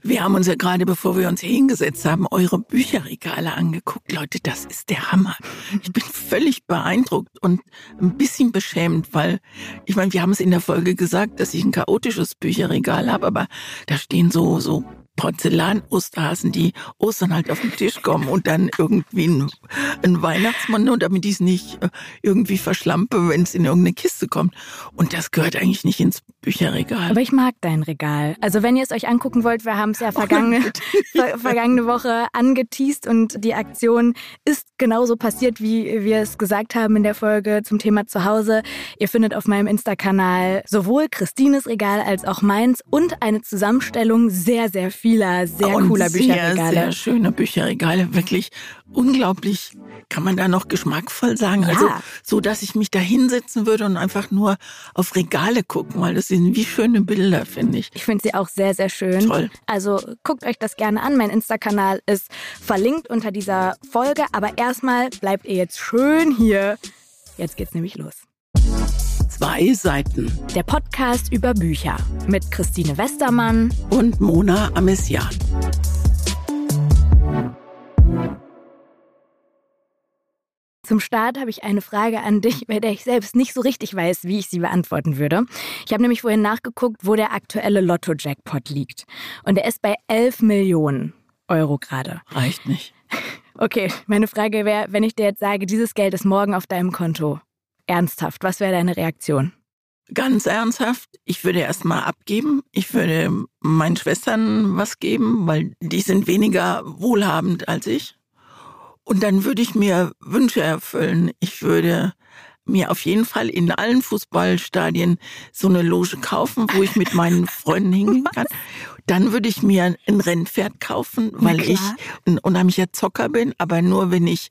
Wir haben uns ja gerade, bevor wir uns hier hingesetzt haben, eure Bücherregale angeguckt. Leute, das ist der Hammer. Ich bin völlig beeindruckt und ein bisschen beschämt, weil ich meine, wir haben es in der Folge gesagt, dass ich ein chaotisches Bücherregal habe, aber da stehen so so Porzellan-Osterhasen, die Ostern halt auf den Tisch kommen und dann irgendwie ein, ein Weihnachtsmann, nur damit ich es nicht äh, irgendwie verschlampe, wenn es in irgendeine Kiste kommt. Und das gehört eigentlich nicht ins Bücherregal. Aber ich mag dein Regal. Also wenn ihr es euch angucken wollt, wir haben es ja vergangene, ver vergangene Woche angeteased und die Aktion ist genauso passiert, wie wir es gesagt haben in der Folge zum Thema Zuhause. Ihr findet auf meinem Insta-Kanal sowohl Christines Regal als auch meins und eine Zusammenstellung sehr, sehr viel vieler sehr und cooler Bücherregale. Sehr, sehr schöne Bücherregale, wirklich unglaublich. Kann man da noch geschmackvoll sagen? Ja. Also so, dass ich mich da hinsetzen würde und einfach nur auf Regale gucken, weil das sind wie schöne Bilder, finde ich. Ich finde sie auch sehr, sehr schön. Toll. Also guckt euch das gerne an. Mein Insta-Kanal ist verlinkt unter dieser Folge. Aber erstmal bleibt ihr jetzt schön hier. Jetzt geht's nämlich los. Zwei Seiten. Der Podcast über Bücher mit Christine Westermann und Mona Amesian. Zum Start habe ich eine Frage an dich, bei der ich selbst nicht so richtig weiß, wie ich sie beantworten würde. Ich habe nämlich vorhin nachgeguckt, wo der aktuelle Lotto-Jackpot liegt. Und er ist bei 11 Millionen Euro gerade. Reicht nicht. Okay, meine Frage wäre, wenn ich dir jetzt sage, dieses Geld ist morgen auf deinem Konto, ernsthaft, was wäre deine Reaktion? Ganz ernsthaft, ich würde erst mal abgeben. Ich würde meinen Schwestern was geben, weil die sind weniger wohlhabend als ich. Und dann würde ich mir Wünsche erfüllen. Ich würde mir auf jeden Fall in allen Fußballstadien so eine Loge kaufen, wo ich mit meinen Freunden hingehen kann. Dann würde ich mir ein Rennpferd kaufen, weil ich ein unheimlicher Zocker bin, aber nur wenn ich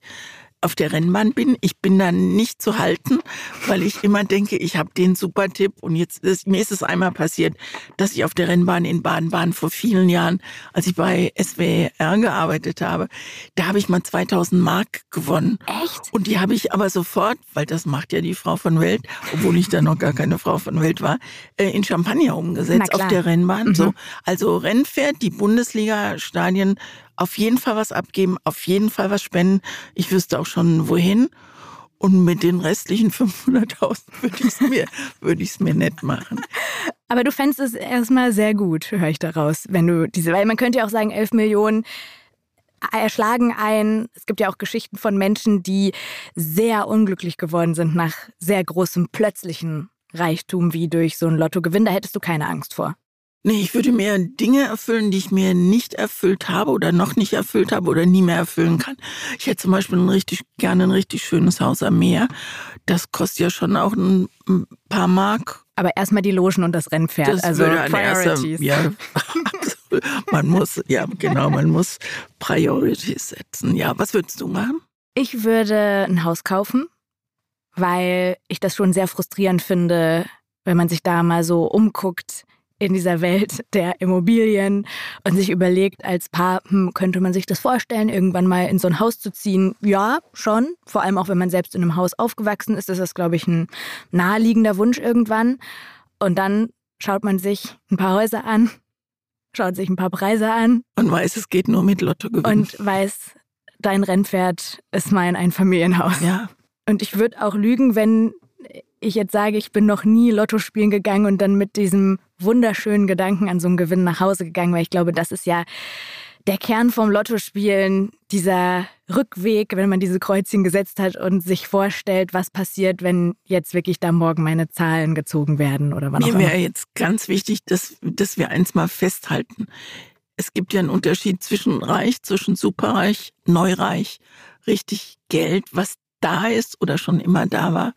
auf der Rennbahn bin. Ich bin dann nicht zu halten, weil ich immer denke, ich habe den super Tipp. Und jetzt ist, mir ist es einmal passiert, dass ich auf der Rennbahn in Baden-Baden vor vielen Jahren, als ich bei SWR gearbeitet habe, da habe ich mal 2000 Mark gewonnen. Echt? Und die habe ich aber sofort, weil das macht ja die Frau von Welt, obwohl ich da noch gar keine Frau von Welt war, äh, in Champagner umgesetzt auf der Rennbahn. Mhm. So, also Rennpferd, die Bundesliga-Stadien auf jeden Fall was abgeben, auf jeden Fall was spenden. Ich wüsste auch schon wohin. Und mit den restlichen 500.000 würde ich es mir, würde mir nett machen. Aber du fändest es erstmal sehr gut, höre ich daraus, wenn du diese, weil man könnte ja auch sagen, 11 Millionen erschlagen ein. Es gibt ja auch Geschichten von Menschen, die sehr unglücklich geworden sind nach sehr großem plötzlichen Reichtum wie durch so ein Lottogewinn. Da hättest du keine Angst vor. Nee, ich würde mir Dinge erfüllen, die ich mir nicht erfüllt habe oder noch nicht erfüllt habe oder nie mehr erfüllen kann. Ich hätte zum Beispiel ein richtig, gerne ein richtig schönes Haus am Meer. Das kostet ja schon auch ein paar Mark. Aber erstmal die Logen und das Rennpferd. Das also würde eine erste, ja, man muss, ja, genau, man muss Priorities setzen. Ja, was würdest du machen? Ich würde ein Haus kaufen, weil ich das schon sehr frustrierend finde, wenn man sich da mal so umguckt in dieser Welt der Immobilien und sich überlegt, als Paar, hm, könnte man sich das vorstellen, irgendwann mal in so ein Haus zu ziehen? Ja, schon. Vor allem auch, wenn man selbst in einem Haus aufgewachsen ist, ist das, glaube ich, ein naheliegender Wunsch irgendwann. Und dann schaut man sich ein paar Häuser an, schaut sich ein paar Preise an. Und weiß, es geht nur mit Lottogewinn. Und weiß, dein Rennpferd ist mein Einfamilienhaus. Ja. Und ich würde auch lügen, wenn ich jetzt sage, ich bin noch nie Lotto spielen gegangen und dann mit diesem wunderschönen Gedanken an so einen Gewinn nach Hause gegangen, weil ich glaube, das ist ja der Kern vom Lottospielen, dieser Rückweg, wenn man diese Kreuzchen gesetzt hat und sich vorstellt, was passiert, wenn jetzt wirklich da morgen meine Zahlen gezogen werden oder wann Mir wäre jetzt ganz wichtig, dass, dass wir eins mal festhalten. Es gibt ja einen Unterschied zwischen reich, zwischen superreich, neureich, richtig Geld, was da ist oder schon immer da war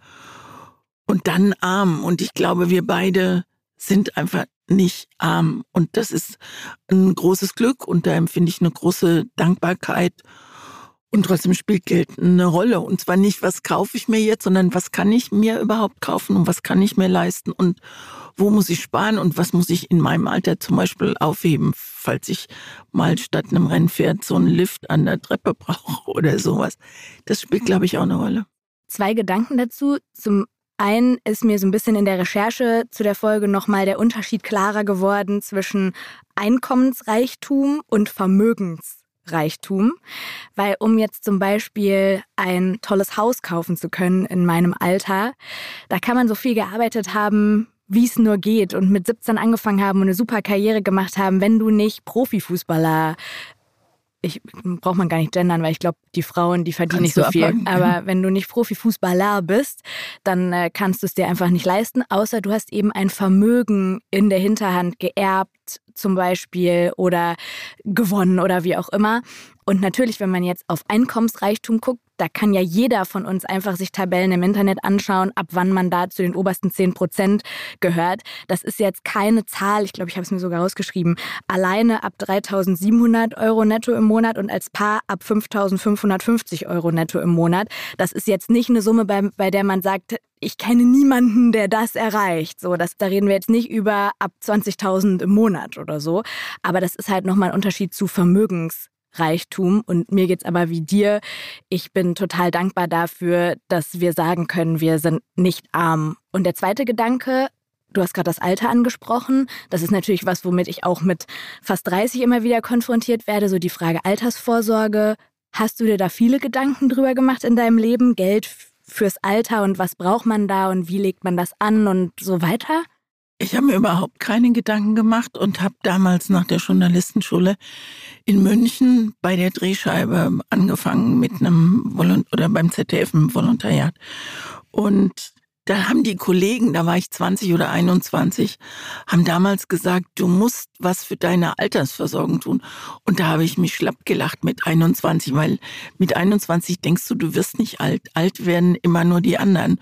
und dann arm. Und ich glaube, wir beide sind einfach nicht arm. Und das ist ein großes Glück und da empfinde ich eine große Dankbarkeit. Und trotzdem spielt Geld eine Rolle. Und zwar nicht, was kaufe ich mir jetzt, sondern was kann ich mir überhaupt kaufen und was kann ich mir leisten und wo muss ich sparen und was muss ich in meinem Alter zum Beispiel aufheben, falls ich mal statt einem Rennpferd so einen Lift an der Treppe brauche oder sowas. Das spielt, glaube ich, auch eine Rolle. Zwei Gedanken dazu. Zum einen ist mir so ein bisschen in der Recherche zu der Folge nochmal der Unterschied klarer geworden zwischen Einkommensreichtum und Vermögensreichtum. Weil um jetzt zum Beispiel ein tolles Haus kaufen zu können in meinem Alter, da kann man so viel gearbeitet haben, wie es nur geht und mit 17 angefangen haben und eine super Karriere gemacht haben, wenn du nicht Profifußballer ich braucht man gar nicht gendern, weil ich glaube, die Frauen, die verdienen kannst nicht so viel. Abhaken. Aber wenn du nicht Profifußballer bist, dann äh, kannst du es dir einfach nicht leisten, außer du hast eben ein Vermögen in der Hinterhand geerbt, zum Beispiel, oder gewonnen oder wie auch immer. Und natürlich, wenn man jetzt auf Einkommensreichtum guckt, da kann ja jeder von uns einfach sich Tabellen im Internet anschauen, ab wann man da zu den obersten 10 Prozent gehört. Das ist jetzt keine Zahl, ich glaube, ich habe es mir sogar rausgeschrieben, alleine ab 3.700 Euro netto im Monat und als Paar ab 5.550 Euro netto im Monat. Das ist jetzt nicht eine Summe, bei, bei der man sagt, ich kenne niemanden, der das erreicht. So, das, da reden wir jetzt nicht über ab 20.000 im Monat oder so. Aber das ist halt nochmal ein Unterschied zu Vermögens Reichtum. Und mir geht's aber wie dir. Ich bin total dankbar dafür, dass wir sagen können, wir sind nicht arm. Und der zweite Gedanke, du hast gerade das Alter angesprochen. Das ist natürlich was, womit ich auch mit fast 30 immer wieder konfrontiert werde. So die Frage Altersvorsorge. Hast du dir da viele Gedanken drüber gemacht in deinem Leben? Geld fürs Alter und was braucht man da und wie legt man das an und so weiter? Ich habe mir überhaupt keine Gedanken gemacht und habe damals nach der Journalistenschule in München bei der Drehscheibe angefangen mit einem Volont oder beim ZDF im Volontariat. Und da haben die Kollegen, da war ich 20 oder 21, haben damals gesagt, du musst was für deine Altersversorgung tun. Und da habe ich mich schlapp gelacht mit 21, weil mit 21 denkst du, du wirst nicht alt. Alt werden immer nur die anderen.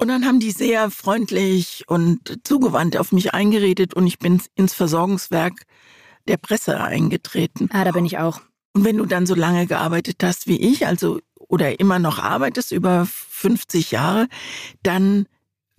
Und dann haben die sehr freundlich und zugewandt auf mich eingeredet und ich bin ins Versorgungswerk der Presse eingetreten. Ah, da bin ich auch. Und wenn du dann so lange gearbeitet hast wie ich, also oder immer noch arbeitest, über 50 Jahre, dann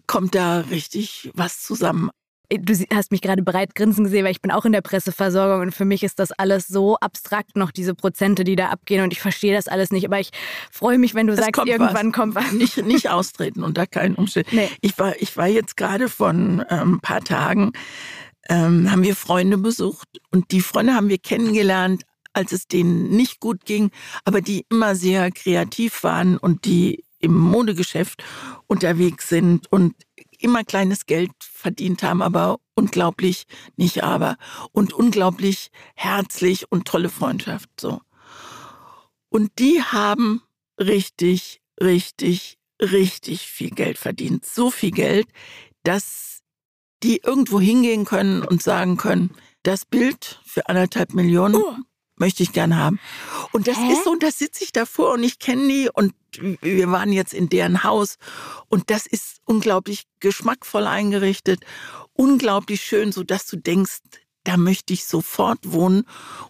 kommt da richtig was zusammen du hast mich gerade bereit grinsen gesehen, weil ich bin auch in der Presseversorgung und für mich ist das alles so abstrakt noch, diese Prozente, die da abgehen und ich verstehe das alles nicht. Aber ich freue mich, wenn du es sagst, kommt irgendwann was. kommt was. Nicht, nicht austreten unter keinen Umständen. Nee. Ich, war, ich war jetzt gerade von ähm, ein paar Tagen, ähm, haben wir Freunde besucht und die Freunde haben wir kennengelernt, als es denen nicht gut ging, aber die immer sehr kreativ waren und die im Modegeschäft unterwegs sind und immer kleines Geld verdient haben, aber unglaublich nicht aber und unglaublich herzlich und tolle Freundschaft so. Und die haben richtig, richtig, richtig viel Geld verdient. So viel Geld, dass die irgendwo hingehen können und sagen können, das Bild für anderthalb Millionen oh. Möchte ich gern haben. Und das Hä? ist so, und da sitze ich davor und ich kenne die und wir waren jetzt in deren Haus und das ist unglaublich geschmackvoll eingerichtet, unglaublich schön, so dass du denkst, da möchte ich sofort wohnen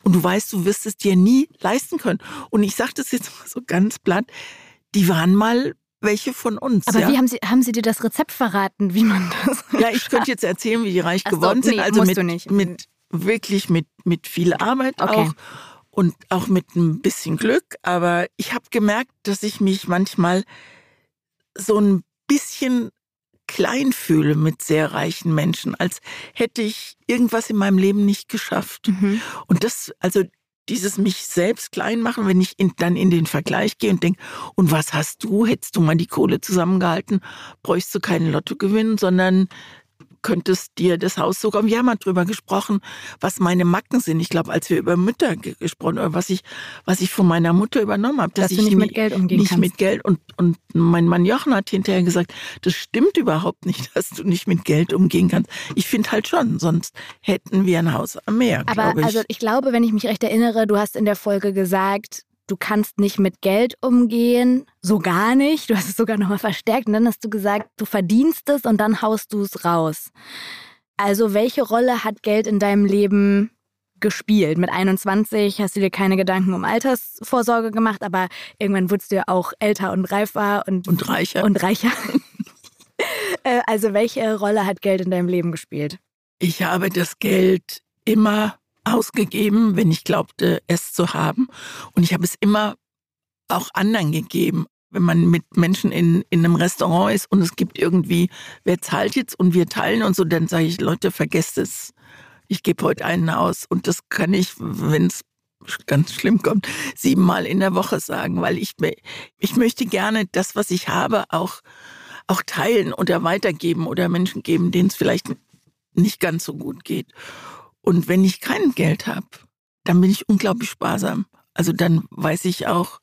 und du weißt, du wirst es dir nie leisten können. Und ich sage das jetzt mal so ganz platt, die waren mal welche von uns. Aber ja? wie haben Sie, haben Sie dir das Rezept verraten, wie man das? Ja, ich könnte jetzt erzählen, wie die reich Ach geworden so, nee, sind. Also mit, mit wirklich mit, mit viel Arbeit okay. auch und auch mit ein bisschen Glück. Aber ich habe gemerkt, dass ich mich manchmal so ein bisschen klein fühle mit sehr reichen Menschen, als hätte ich irgendwas in meinem Leben nicht geschafft. Mhm. Und das, also dieses mich selbst klein machen, wenn ich in, dann in den Vergleich gehe und denke, und was hast du? Hättest du mal die Kohle zusammengehalten, bräuchst du keinen Lotto gewinnen, sondern könntest dir das Haus sogar, wir haben mal drüber gesprochen, was meine Macken sind. Ich glaube, als wir über Mütter gesprochen haben, was ich, was ich von meiner Mutter übernommen habe, dass, dass ich nicht mit Geld umgehen nicht kannst. mit Geld und, und mein Mann Jochen hat hinterher gesagt, das stimmt überhaupt nicht, dass du nicht mit Geld umgehen kannst. Ich finde halt schon, sonst hätten wir ein Haus am Meer. Aber ich. also ich glaube, wenn ich mich recht erinnere, du hast in der Folge gesagt, du kannst nicht mit Geld umgehen, so gar nicht. Du hast es sogar nochmal verstärkt und dann hast du gesagt, du verdienst es und dann haust du es raus. Also welche Rolle hat Geld in deinem Leben gespielt? Mit 21 hast du dir keine Gedanken um Altersvorsorge gemacht, aber irgendwann wurdest du ja auch älter und reifer und, und reicher. Und reicher. Äh, also welche Rolle hat Geld in deinem Leben gespielt? Ich habe das Geld immer ausgegeben, wenn ich glaubte, es zu haben. Und ich habe es immer auch anderen gegeben. wenn man mit Menschen in, in einem Restaurant ist und es gibt irgendwie, wer zahlt jetzt und wir teilen und so, dann sage ich, Leute, vergesst es. Ich gebe heute einen aus. Und das kann ich, wenn es ganz schlimm kommt, siebenmal in der Woche sagen, weil ich, ich möchte gerne das, was ich habe, auch, auch teilen oder weitergeben oder Menschen geben, denen es vielleicht nicht ganz so gut geht. Und wenn ich kein Geld habe, dann bin ich unglaublich sparsam. Also dann weiß ich auch,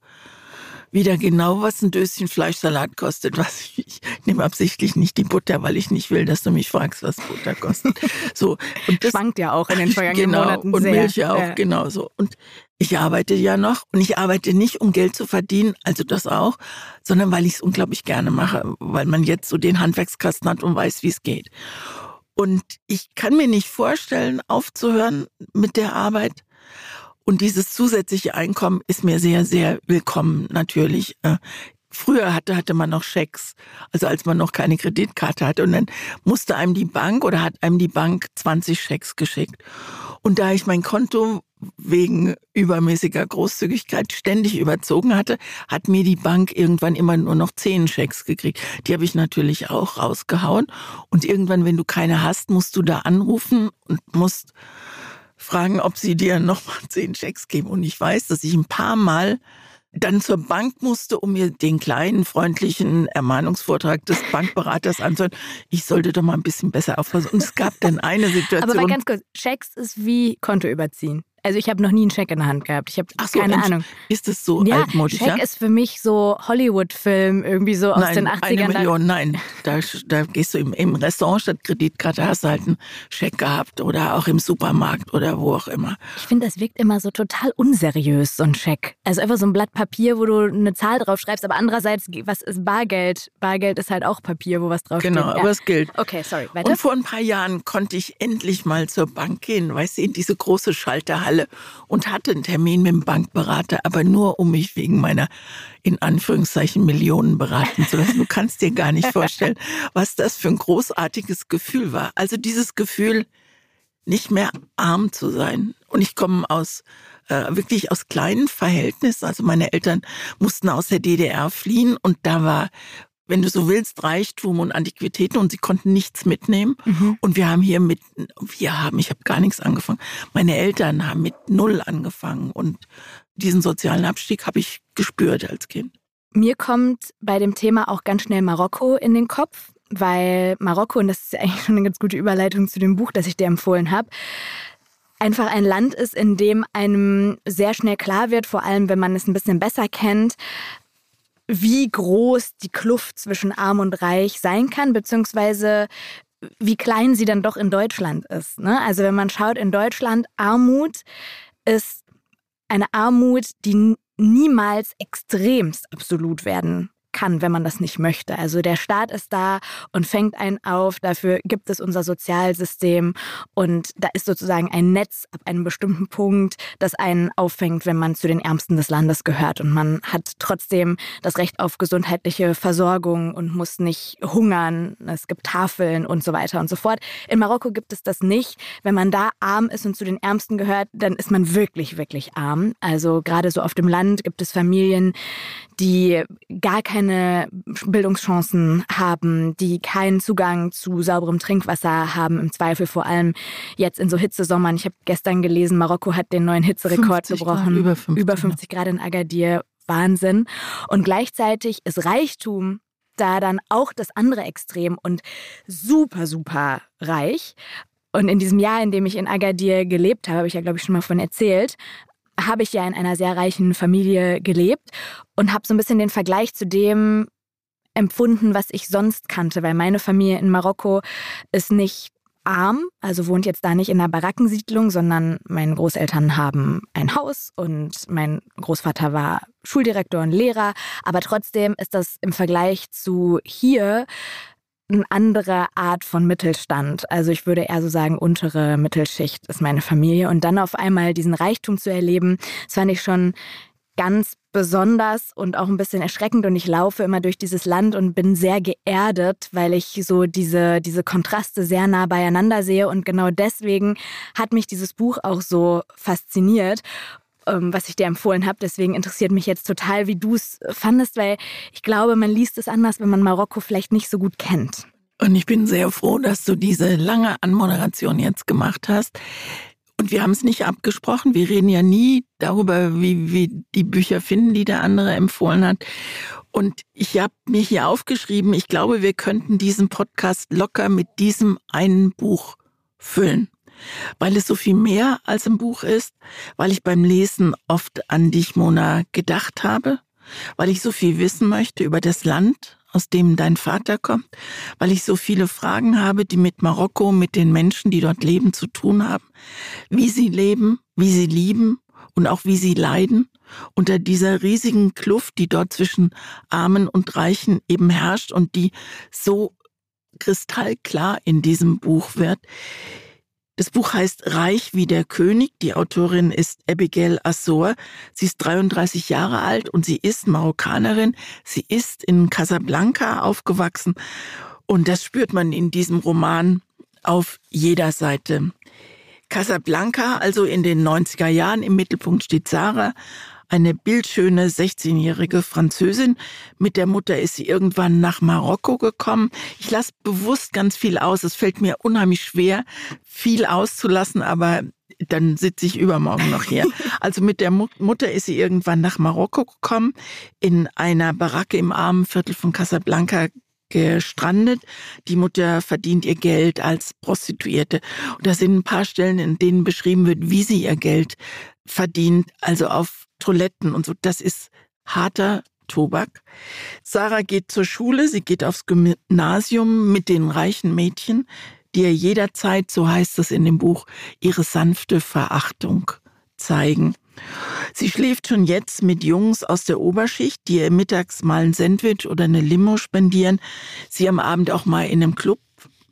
wieder genau, was ein Döschen Fleischsalat kostet. Was ich, ich nehme absichtlich nicht die Butter, weil ich nicht will, dass du mich fragst, was Butter kostet. So und das schwankt ja auch in den vergangenen genau, Monaten und sehr. Milch ja auch ja. genauso. Und ich arbeite ja noch und ich arbeite nicht, um Geld zu verdienen, also das auch, sondern weil ich es unglaublich gerne mache, weil man jetzt so den Handwerkskasten hat und weiß, wie es geht. Und ich kann mir nicht vorstellen, aufzuhören mit der Arbeit, und dieses zusätzliche Einkommen ist mir sehr, sehr willkommen natürlich. Äh, früher hatte, hatte man noch Schecks, also als man noch keine Kreditkarte hatte. Und dann musste einem die Bank oder hat einem die Bank 20 Schecks geschickt. Und da ich mein Konto wegen übermäßiger Großzügigkeit ständig überzogen hatte, hat mir die Bank irgendwann immer nur noch zehn Schecks gekriegt. Die habe ich natürlich auch rausgehauen. Und irgendwann, wenn du keine hast, musst du da anrufen und musst fragen, ob sie dir nochmal zehn Schecks geben. Und ich weiß, dass ich ein paar Mal dann zur Bank musste, um mir den kleinen, freundlichen Ermahnungsvortrag des Bankberaters anzuhören. Ich sollte doch mal ein bisschen besser aufpassen. Und es gab dann eine Situation. Aber mal ganz kurz, Schecks ist wie Konto überziehen. Also ich habe noch nie einen Scheck in der Hand gehabt. Ich habe so, keine Ahnung. Ist es so ja, altmodisch? Scheck ja? ist für mich so Hollywood-Film, irgendwie so aus nein, den 80ern. Eine Million, nein. Da, da gehst du im, im Restaurant statt Kreditkarte, hast du halt einen Scheck gehabt oder auch im Supermarkt oder wo auch immer. Ich finde, das wirkt immer so total unseriös, so ein Scheck. Also einfach so ein Blatt Papier, wo du eine Zahl drauf schreibst, aber andererseits, was ist Bargeld? Bargeld ist halt auch Papier, wo was draufsteht. Genau, ja. aber es gilt. Okay, sorry, weiter. Und vor ein paar Jahren konnte ich endlich mal zur Bank gehen, weißt du, in diese große Schalterhalle und hatte einen Termin mit dem Bankberater, aber nur um mich wegen meiner in Anführungszeichen Millionen beraten zu lassen. Du kannst dir gar nicht vorstellen, was das für ein großartiges Gefühl war. Also dieses Gefühl, nicht mehr arm zu sein. Und ich komme aus äh, wirklich aus kleinen Verhältnissen. Also meine Eltern mussten aus der DDR fliehen und da war wenn du so willst, Reichtum und Antiquitäten und sie konnten nichts mitnehmen. Mhm. Und wir haben hier mit, wir haben, ich habe gar nichts angefangen. Meine Eltern haben mit null angefangen und diesen sozialen Abstieg habe ich gespürt als Kind. Mir kommt bei dem Thema auch ganz schnell Marokko in den Kopf, weil Marokko, und das ist ja eigentlich schon eine ganz gute Überleitung zu dem Buch, das ich dir empfohlen habe, einfach ein Land ist, in dem einem sehr schnell klar wird, vor allem wenn man es ein bisschen besser kennt, wie groß die Kluft zwischen arm und reich sein kann, beziehungsweise wie klein sie dann doch in Deutschland ist. Ne? Also wenn man schaut, in Deutschland Armut ist eine Armut, die niemals extremst absolut werden kann, wenn man das nicht möchte. Also der Staat ist da und fängt einen auf, dafür gibt es unser Sozialsystem und da ist sozusagen ein Netz ab einem bestimmten Punkt, das einen auffängt, wenn man zu den Ärmsten des Landes gehört und man hat trotzdem das Recht auf gesundheitliche Versorgung und muss nicht hungern, es gibt Tafeln und so weiter und so fort. In Marokko gibt es das nicht. Wenn man da arm ist und zu den Ärmsten gehört, dann ist man wirklich, wirklich arm. Also gerade so auf dem Land gibt es Familien, die gar keine Bildungschancen haben, die keinen Zugang zu sauberem Trinkwasser haben, im Zweifel vor allem jetzt in so Hitzesommern. Ich habe gestern gelesen, Marokko hat den neuen Hitzerekord gebrochen. Grad, über 50, über 50 Grad in Agadir. Wahnsinn. Und gleichzeitig ist Reichtum da dann auch das andere Extrem und super, super reich. Und in diesem Jahr, in dem ich in Agadir gelebt habe, habe ich ja, glaube ich, schon mal von erzählt, habe ich ja in einer sehr reichen Familie gelebt und habe so ein bisschen den Vergleich zu dem empfunden, was ich sonst kannte, weil meine Familie in Marokko ist nicht arm, also wohnt jetzt da nicht in einer Barackensiedlung, sondern meine Großeltern haben ein Haus und mein Großvater war Schuldirektor und Lehrer, aber trotzdem ist das im Vergleich zu hier eine andere Art von Mittelstand. Also ich würde eher so sagen, untere Mittelschicht ist meine Familie. Und dann auf einmal diesen Reichtum zu erleben, das fand ich schon ganz besonders und auch ein bisschen erschreckend. Und ich laufe immer durch dieses Land und bin sehr geerdet, weil ich so diese, diese Kontraste sehr nah beieinander sehe. Und genau deswegen hat mich dieses Buch auch so fasziniert. Ähm, was ich dir empfohlen habe. Deswegen interessiert mich jetzt total, wie du es fandest, weil ich glaube, man liest es anders, wenn man Marokko vielleicht nicht so gut kennt. Und ich bin sehr froh, dass du diese lange Anmoderation jetzt gemacht hast. Und wir haben es nicht abgesprochen. Wir reden ja nie darüber, wie wir die Bücher finden, die der andere empfohlen hat. Und ich habe mir hier aufgeschrieben, ich glaube, wir könnten diesen Podcast locker mit diesem einen Buch füllen. Weil es so viel mehr als ein Buch ist, weil ich beim Lesen oft an dich, Mona, gedacht habe, weil ich so viel wissen möchte über das Land, aus dem dein Vater kommt, weil ich so viele Fragen habe, die mit Marokko, mit den Menschen, die dort leben, zu tun haben. Wie sie leben, wie sie lieben und auch wie sie leiden unter dieser riesigen Kluft, die dort zwischen Armen und Reichen eben herrscht und die so kristallklar in diesem Buch wird. Das Buch heißt Reich wie der König. Die Autorin ist Abigail Assor. Sie ist 33 Jahre alt und sie ist Marokkanerin. Sie ist in Casablanca aufgewachsen und das spürt man in diesem Roman auf jeder Seite. Casablanca, also in den 90er Jahren, im Mittelpunkt steht Sarah, eine bildschöne 16-jährige Französin. Mit der Mutter ist sie irgendwann nach Marokko gekommen. Ich lasse bewusst ganz viel aus. Es fällt mir unheimlich schwer, viel auszulassen, aber dann sitze ich übermorgen noch hier. Also mit der Mutter ist sie irgendwann nach Marokko gekommen, in einer Baracke im armen Viertel von Casablanca gestrandet. Die Mutter verdient ihr Geld als Prostituierte. Und da sind ein paar Stellen, in denen beschrieben wird, wie sie ihr Geld verdient, also auf Toiletten und so. Das ist harter Tobak. Sarah geht zur Schule, sie geht aufs Gymnasium mit den reichen Mädchen, die ihr jederzeit, so heißt es in dem Buch, ihre sanfte Verachtung zeigen. Sie schläft schon jetzt mit Jungs aus der Oberschicht, die ihr mittags mal ein Sandwich oder eine Limo spendieren, sie am Abend auch mal in einem Club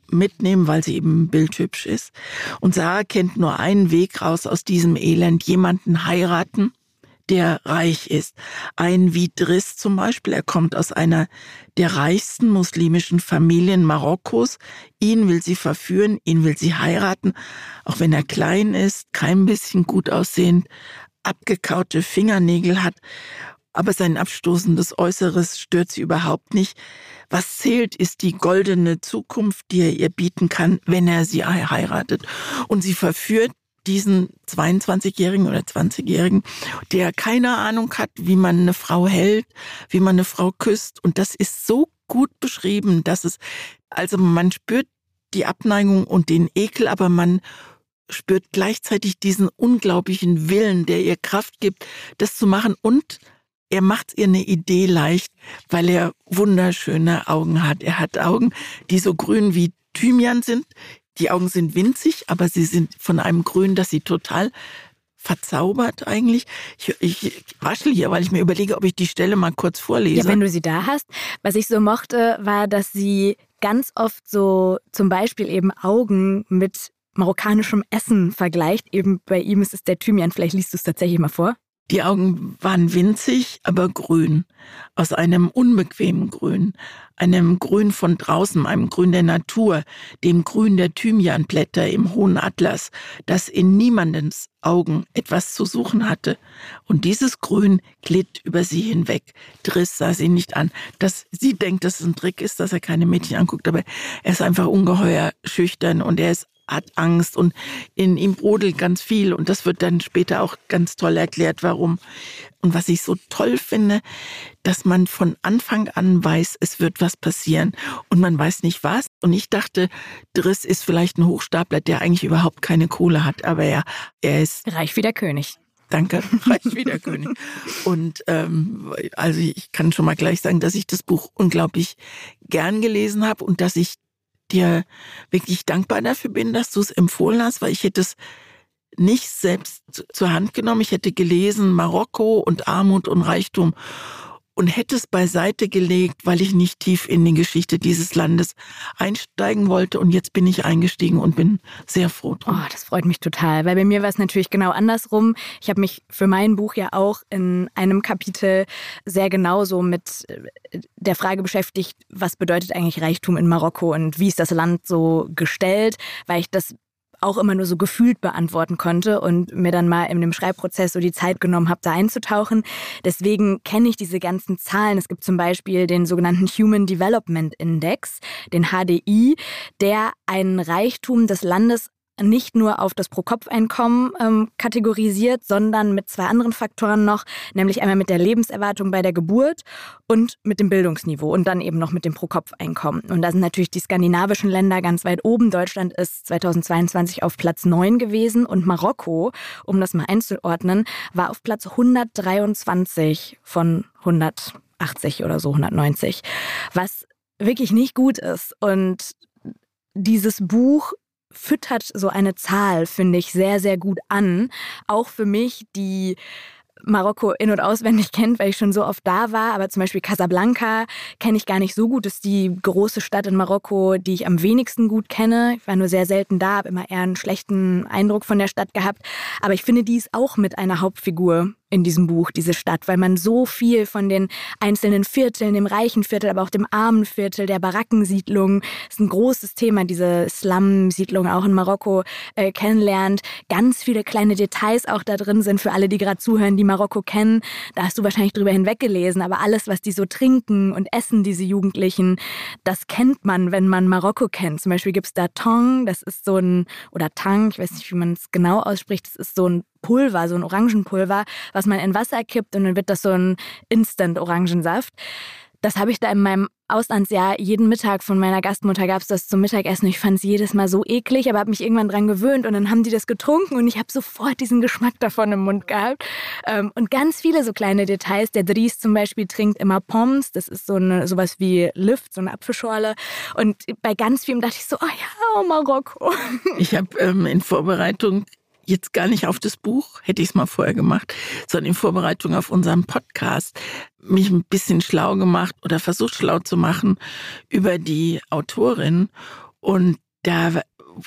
mitnehmen, weil sie eben bildhübsch ist. Und Sarah kennt nur einen Weg raus aus diesem Elend, jemanden heiraten der reich ist. Ein wie Driss zum Beispiel, er kommt aus einer der reichsten muslimischen Familien Marokkos. Ihn will sie verführen, ihn will sie heiraten, auch wenn er klein ist, kein bisschen gut aussehend, abgekaute Fingernägel hat, aber sein abstoßendes Äußeres stört sie überhaupt nicht. Was zählt, ist die goldene Zukunft, die er ihr bieten kann, wenn er sie heiratet. Und sie verführt diesen 22-Jährigen oder 20-Jährigen, der keine Ahnung hat, wie man eine Frau hält, wie man eine Frau küsst. Und das ist so gut beschrieben, dass es, also man spürt die Abneigung und den Ekel, aber man spürt gleichzeitig diesen unglaublichen Willen, der ihr Kraft gibt, das zu machen. Und er macht ihr eine Idee leicht, weil er wunderschöne Augen hat. Er hat Augen, die so grün wie Thymian sind. Die Augen sind winzig, aber sie sind von einem Grün, das sie total verzaubert eigentlich. Ich, ich raschel hier, weil ich mir überlege, ob ich die Stelle mal kurz vorlese. Ja, wenn du sie da hast. Was ich so mochte, war, dass sie ganz oft so zum Beispiel eben Augen mit marokkanischem Essen vergleicht. Eben bei ihm ist es der Thymian. Vielleicht liest du es tatsächlich mal vor. Die Augen waren winzig, aber grün, aus einem unbequemen Grün, einem Grün von draußen, einem Grün der Natur, dem Grün der Thymianblätter im hohen Atlas, das in niemandens Augen etwas zu suchen hatte. Und dieses Grün glitt über sie hinweg. Driss sah sie nicht an. Dass sie denkt, dass es ein Trick ist, dass er keine Mädchen anguckt, aber er ist einfach ungeheuer schüchtern und er ist hat Angst und in ihm brodelt ganz viel und das wird dann später auch ganz toll erklärt, warum. Und was ich so toll finde, dass man von Anfang an weiß, es wird was passieren und man weiß nicht was. Und ich dachte, Driss ist vielleicht ein Hochstapler, der eigentlich überhaupt keine Kohle hat, aber er, er ist reich wie der König. Danke, reich wie der König. Und ähm, also ich kann schon mal gleich sagen, dass ich das Buch unglaublich gern gelesen habe und dass ich dir wirklich dankbar dafür bin, dass du es empfohlen hast, weil ich hätte es nicht selbst zur Hand genommen. Ich hätte gelesen Marokko und Armut und Reichtum und hätte es beiseite gelegt, weil ich nicht tief in die Geschichte dieses Landes einsteigen wollte. Und jetzt bin ich eingestiegen und bin sehr froh drum. Oh, das freut mich total, weil bei mir war es natürlich genau andersrum. Ich habe mich für mein Buch ja auch in einem Kapitel sehr genau so mit äh, der Frage beschäftigt, was bedeutet eigentlich Reichtum in Marokko und wie ist das Land so gestellt, weil ich das auch immer nur so gefühlt beantworten konnte und mir dann mal in dem Schreibprozess so die Zeit genommen habe, da einzutauchen. Deswegen kenne ich diese ganzen Zahlen. Es gibt zum Beispiel den sogenannten Human Development Index, den HDI, der einen Reichtum des Landes nicht nur auf das Pro-Kopf-Einkommen ähm, kategorisiert, sondern mit zwei anderen Faktoren noch, nämlich einmal mit der Lebenserwartung bei der Geburt und mit dem Bildungsniveau und dann eben noch mit dem Pro-Kopf-Einkommen. Und da sind natürlich die skandinavischen Länder ganz weit oben. Deutschland ist 2022 auf Platz 9 gewesen und Marokko, um das mal einzuordnen, war auf Platz 123 von 180 oder so, 190, was wirklich nicht gut ist. Und dieses Buch füttert so eine Zahl, finde ich, sehr, sehr gut an. Auch für mich, die Marokko in- und auswendig kennt, weil ich schon so oft da war. Aber zum Beispiel Casablanca kenne ich gar nicht so gut. Das ist die große Stadt in Marokko, die ich am wenigsten gut kenne. Ich war nur sehr selten da, habe immer eher einen schlechten Eindruck von der Stadt gehabt. Aber ich finde, die ist auch mit einer Hauptfigur in diesem Buch, diese Stadt, weil man so viel von den einzelnen Vierteln, dem reichen Viertel, aber auch dem armen Viertel, der Barackensiedlung, ist ein großes Thema, diese Slum-Siedlung auch in Marokko äh, kennenlernt. Ganz viele kleine Details auch da drin sind für alle, die gerade zuhören, die Marokko kennen. Da hast du wahrscheinlich drüber hinweggelesen, aber alles, was die so trinken und essen, diese Jugendlichen, das kennt man, wenn man Marokko kennt. Zum Beispiel gibt es da Tong, das ist so ein, oder Tang, ich weiß nicht, wie man es genau ausspricht, das ist so ein Pulver, so ein Orangenpulver, was man in Wasser kippt und dann wird das so ein Instant-Orangensaft. Das habe ich da in meinem Auslandsjahr jeden Mittag von meiner Gastmutter gab es das zum Mittagessen. Ich fand es jedes Mal so eklig, aber habe mich irgendwann dran gewöhnt und dann haben die das getrunken und ich habe sofort diesen Geschmack davon im Mund gehabt. Ähm, und ganz viele so kleine Details. Der Dries zum Beispiel trinkt immer Pommes. Das ist so eine, sowas wie Lift, so eine Apfelschorle. Und bei ganz vielen dachte ich so, oh ja, oh Marokko. Ich habe ähm, in Vorbereitung jetzt gar nicht auf das Buch, hätte ich es mal vorher gemacht, sondern in Vorbereitung auf unseren Podcast mich ein bisschen schlau gemacht oder versucht schlau zu machen über die Autorin. Und da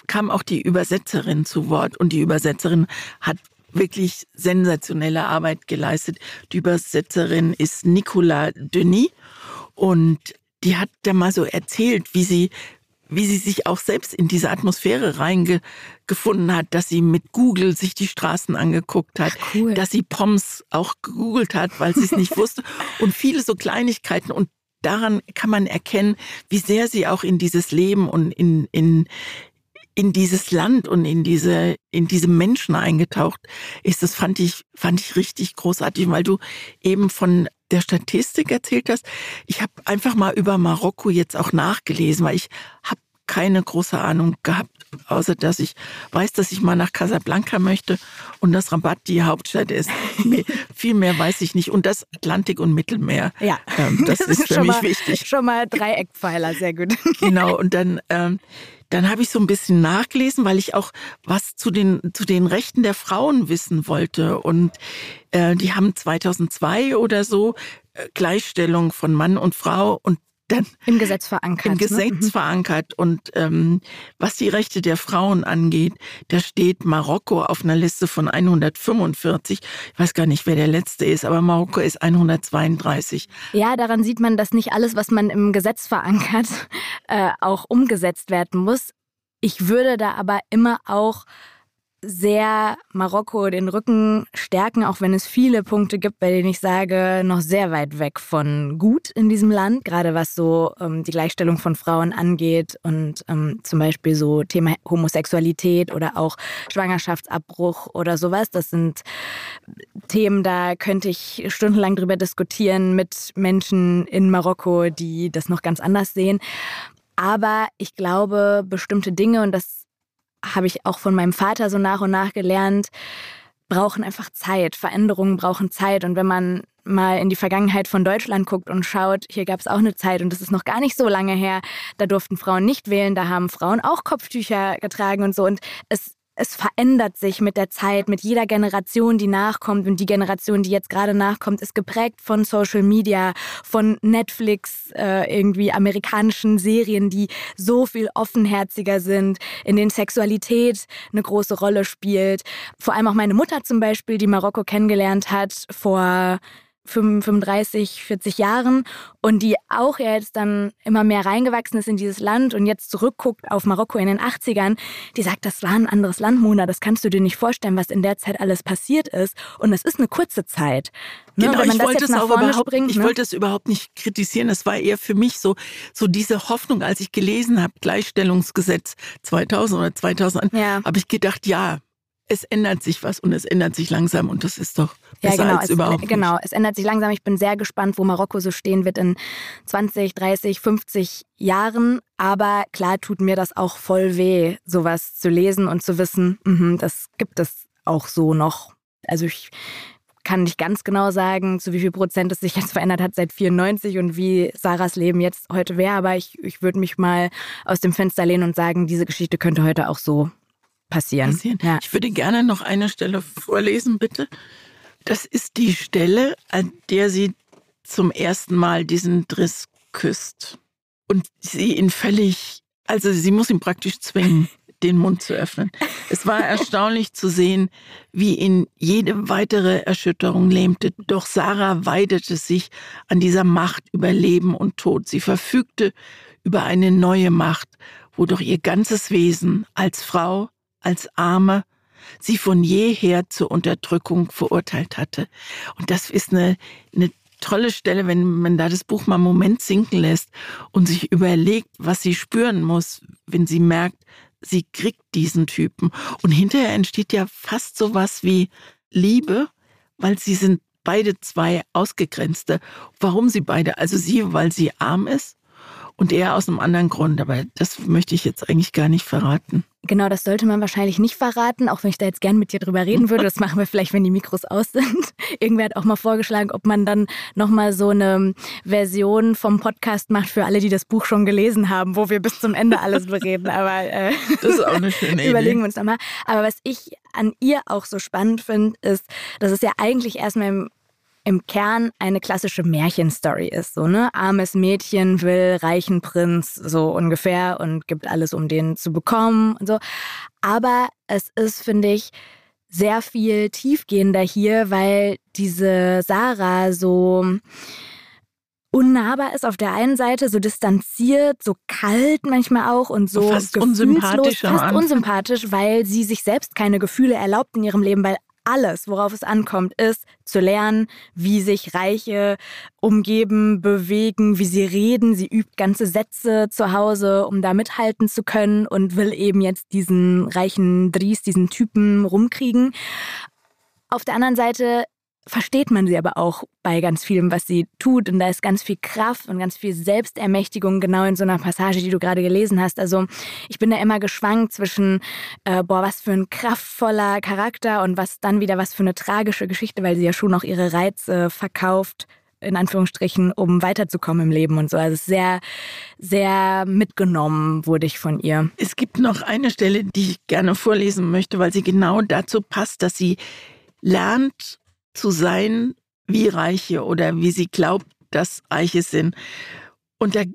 kam auch die Übersetzerin zu Wort und die Übersetzerin hat wirklich sensationelle Arbeit geleistet. Die Übersetzerin ist Nicola Denis und die hat da mal so erzählt, wie sie wie sie sich auch selbst in diese Atmosphäre reingefunden hat, dass sie mit Google sich die Straßen angeguckt hat, Ach, cool. dass sie Poms auch gegoogelt hat, weil sie es nicht wusste und viele so Kleinigkeiten und daran kann man erkennen, wie sehr sie auch in dieses Leben und in, in, in dieses Land und in diese, in diese Menschen eingetaucht ist. Das fand ich, fand ich richtig großartig, weil du eben von der Statistik erzählt hast. Ich habe einfach mal über Marokko jetzt auch nachgelesen, weil ich habe keine große Ahnung gehabt, außer dass ich weiß, dass ich mal nach Casablanca möchte und dass Rabat die Hauptstadt ist. Viel mehr weiß ich nicht. Und das Atlantik und Mittelmeer. Ja, ähm, das, das, ist, für mich mal, wichtig. Schon mal Dreieckpfeiler, sehr gut. Genau. Und dann ähm, dann habe ich so ein bisschen nachgelesen, weil ich auch was zu den, zu den Rechten der Frauen wissen wollte. Und äh, die haben 2002 oder so äh, Gleichstellung von Mann und Frau und dann im Gesetz verankert. Im Gesetz ne? verankert. Und ähm, was die Rechte der Frauen angeht, da steht Marokko auf einer Liste von 145. Ich weiß gar nicht, wer der letzte ist, aber Marokko ist 132. Ja, daran sieht man, dass nicht alles, was man im Gesetz verankert, äh, auch umgesetzt werden muss. Ich würde da aber immer auch sehr Marokko den Rücken stärken, auch wenn es viele Punkte gibt, bei denen ich sage, noch sehr weit weg von gut in diesem Land, gerade was so ähm, die Gleichstellung von Frauen angeht und ähm, zum Beispiel so Thema Homosexualität oder auch Schwangerschaftsabbruch oder sowas. Das sind Themen, da könnte ich stundenlang drüber diskutieren mit Menschen in Marokko, die das noch ganz anders sehen. Aber ich glaube, bestimmte Dinge, und das habe ich auch von meinem Vater so nach und nach gelernt, brauchen einfach Zeit. Veränderungen brauchen Zeit. Und wenn man mal in die Vergangenheit von Deutschland guckt und schaut, hier gab es auch eine Zeit und das ist noch gar nicht so lange her, da durften Frauen nicht wählen, da haben Frauen auch Kopftücher getragen und so. Und es es verändert sich mit der Zeit, mit jeder Generation, die nachkommt. Und die Generation, die jetzt gerade nachkommt, ist geprägt von Social Media, von Netflix, äh, irgendwie amerikanischen Serien, die so viel offenherziger sind, in denen Sexualität eine große Rolle spielt. Vor allem auch meine Mutter zum Beispiel, die Marokko kennengelernt hat vor 35, 40 Jahren und die auch ja jetzt dann immer mehr reingewachsen ist in dieses Land und jetzt zurückguckt auf Marokko in den 80ern, die sagt, das war ein anderes Land, Mona, das kannst du dir nicht vorstellen, was in der Zeit alles passiert ist. Und es ist eine kurze Zeit. Ne? Genau, ich wollte es auch überhaupt, springt, ich ne? wollte es überhaupt nicht kritisieren. Es war eher für mich so, so diese Hoffnung, als ich gelesen habe, Gleichstellungsgesetz 2000 oder 2000, ja. habe ich gedacht, ja, es ändert sich was und es ändert sich langsam und das ist doch besser ja, genau, als es, überhaupt nicht. Genau, es ändert sich langsam. Ich bin sehr gespannt, wo Marokko so stehen wird in 20, 30, 50 Jahren. Aber klar tut mir das auch voll weh, sowas zu lesen und zu wissen, mh, das gibt es auch so noch. Also ich kann nicht ganz genau sagen, zu wie viel Prozent es sich jetzt verändert hat seit 94 und wie Sarahs Leben jetzt heute wäre. Aber ich, ich würde mich mal aus dem Fenster lehnen und sagen, diese Geschichte könnte heute auch so passieren. passieren. Ja. Ich würde gerne noch eine Stelle vorlesen, bitte. Das ist die Stelle, an der sie zum ersten Mal diesen Driss küsst. Und sie ihn völlig, also sie muss ihn praktisch zwingen, den Mund zu öffnen. Es war erstaunlich zu sehen, wie ihn jede weitere Erschütterung lähmte. Doch Sarah weidete sich an dieser Macht über Leben und Tod. Sie verfügte über eine neue Macht, wodurch ihr ganzes Wesen als Frau, als Arme sie von jeher zur Unterdrückung verurteilt hatte. Und das ist eine, eine tolle Stelle, wenn man da das Buch mal einen Moment sinken lässt und sich überlegt, was sie spüren muss, wenn sie merkt, sie kriegt diesen Typen. Und hinterher entsteht ja fast sowas wie Liebe, weil sie sind beide zwei Ausgegrenzte. Warum sie beide? Also sie, weil sie arm ist und er aus einem anderen Grund. Aber das möchte ich jetzt eigentlich gar nicht verraten. Genau, das sollte man wahrscheinlich nicht verraten, auch wenn ich da jetzt gern mit dir drüber reden würde. Das machen wir vielleicht, wenn die Mikros aus sind. Irgendwer hat auch mal vorgeschlagen, ob man dann nochmal so eine Version vom Podcast macht für alle, die das Buch schon gelesen haben, wo wir bis zum Ende alles bereden. Aber äh, das ist auch eine schöne Idee. überlegen wir uns nochmal. Aber was ich an ihr auch so spannend finde, ist, dass es ja eigentlich erstmal im im Kern eine klassische Märchenstory ist. So, ne? Armes Mädchen will reichen Prinz, so ungefähr, und gibt alles, um den zu bekommen und so. Aber es ist, finde ich, sehr viel tiefgehender hier, weil diese Sarah so unnahbar ist auf der einen Seite, so distanziert, so kalt manchmal auch und so fast unsympathisch, fast unsympathisch, weil sie sich selbst keine Gefühle erlaubt in ihrem Leben, weil alles, worauf es ankommt, ist zu lernen, wie sich Reiche umgeben, bewegen, wie sie reden. Sie übt ganze Sätze zu Hause, um da mithalten zu können und will eben jetzt diesen reichen Dries, diesen Typen rumkriegen. Auf der anderen Seite versteht man sie aber auch bei ganz vielem, was sie tut. Und da ist ganz viel Kraft und ganz viel Selbstermächtigung genau in so einer Passage, die du gerade gelesen hast. Also ich bin da immer geschwankt zwischen, äh, boah, was für ein kraftvoller Charakter und was dann wieder was für eine tragische Geschichte, weil sie ja schon auch ihre Reize verkauft in Anführungsstrichen, um weiterzukommen im Leben und so. Also sehr, sehr mitgenommen wurde ich von ihr. Es gibt noch eine Stelle, die ich gerne vorlesen möchte, weil sie genau dazu passt, dass sie lernt, zu sein wie Reiche oder wie sie glaubt, dass Reiche sind. Und da äh,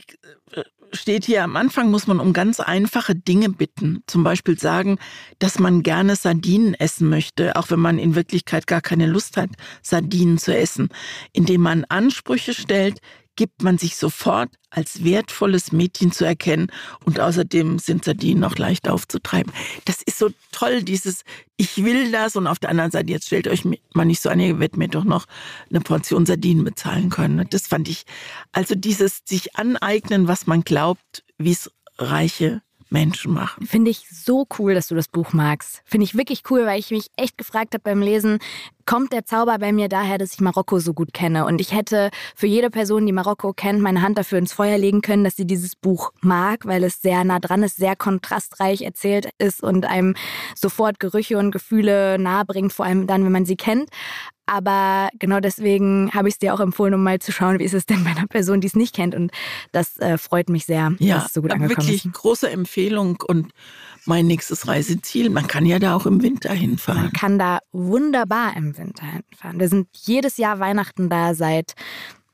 steht hier, am Anfang muss man um ganz einfache Dinge bitten. Zum Beispiel sagen, dass man gerne Sardinen essen möchte, auch wenn man in Wirklichkeit gar keine Lust hat, Sardinen zu essen. Indem man Ansprüche stellt, gibt man sich sofort als wertvolles Mädchen zu erkennen und außerdem sind Sardinen noch leicht aufzutreiben. Das ist so toll, dieses Ich will das und auf der anderen Seite, jetzt stellt euch mal nicht so an, ihr werdet mir doch noch eine Portion Sardinen bezahlen können. Das fand ich, also dieses sich aneignen, was man glaubt, wie es reiche Menschen machen. Finde ich so cool, dass du das Buch magst. Finde ich wirklich cool, weil ich mich echt gefragt habe beim Lesen, kommt der Zauber bei mir daher, dass ich Marokko so gut kenne. Und ich hätte für jede Person, die Marokko kennt, meine Hand dafür ins Feuer legen können, dass sie dieses Buch mag, weil es sehr nah dran ist, sehr kontrastreich erzählt ist und einem sofort Gerüche und Gefühle nahe bringt, vor allem dann, wenn man sie kennt. Aber genau deswegen habe ich es dir auch empfohlen, um mal zu schauen, wie ist es denn bei einer Person, die es nicht kennt. Und das äh, freut mich sehr, ja, dass es so gut angekommen wirklich ist. Wirklich große Empfehlung und mein nächstes Reiseziel. Man kann ja da auch im Winter hinfahren. Man kann da wunderbar im Winter hinfahren. Wir sind jedes Jahr Weihnachten da seit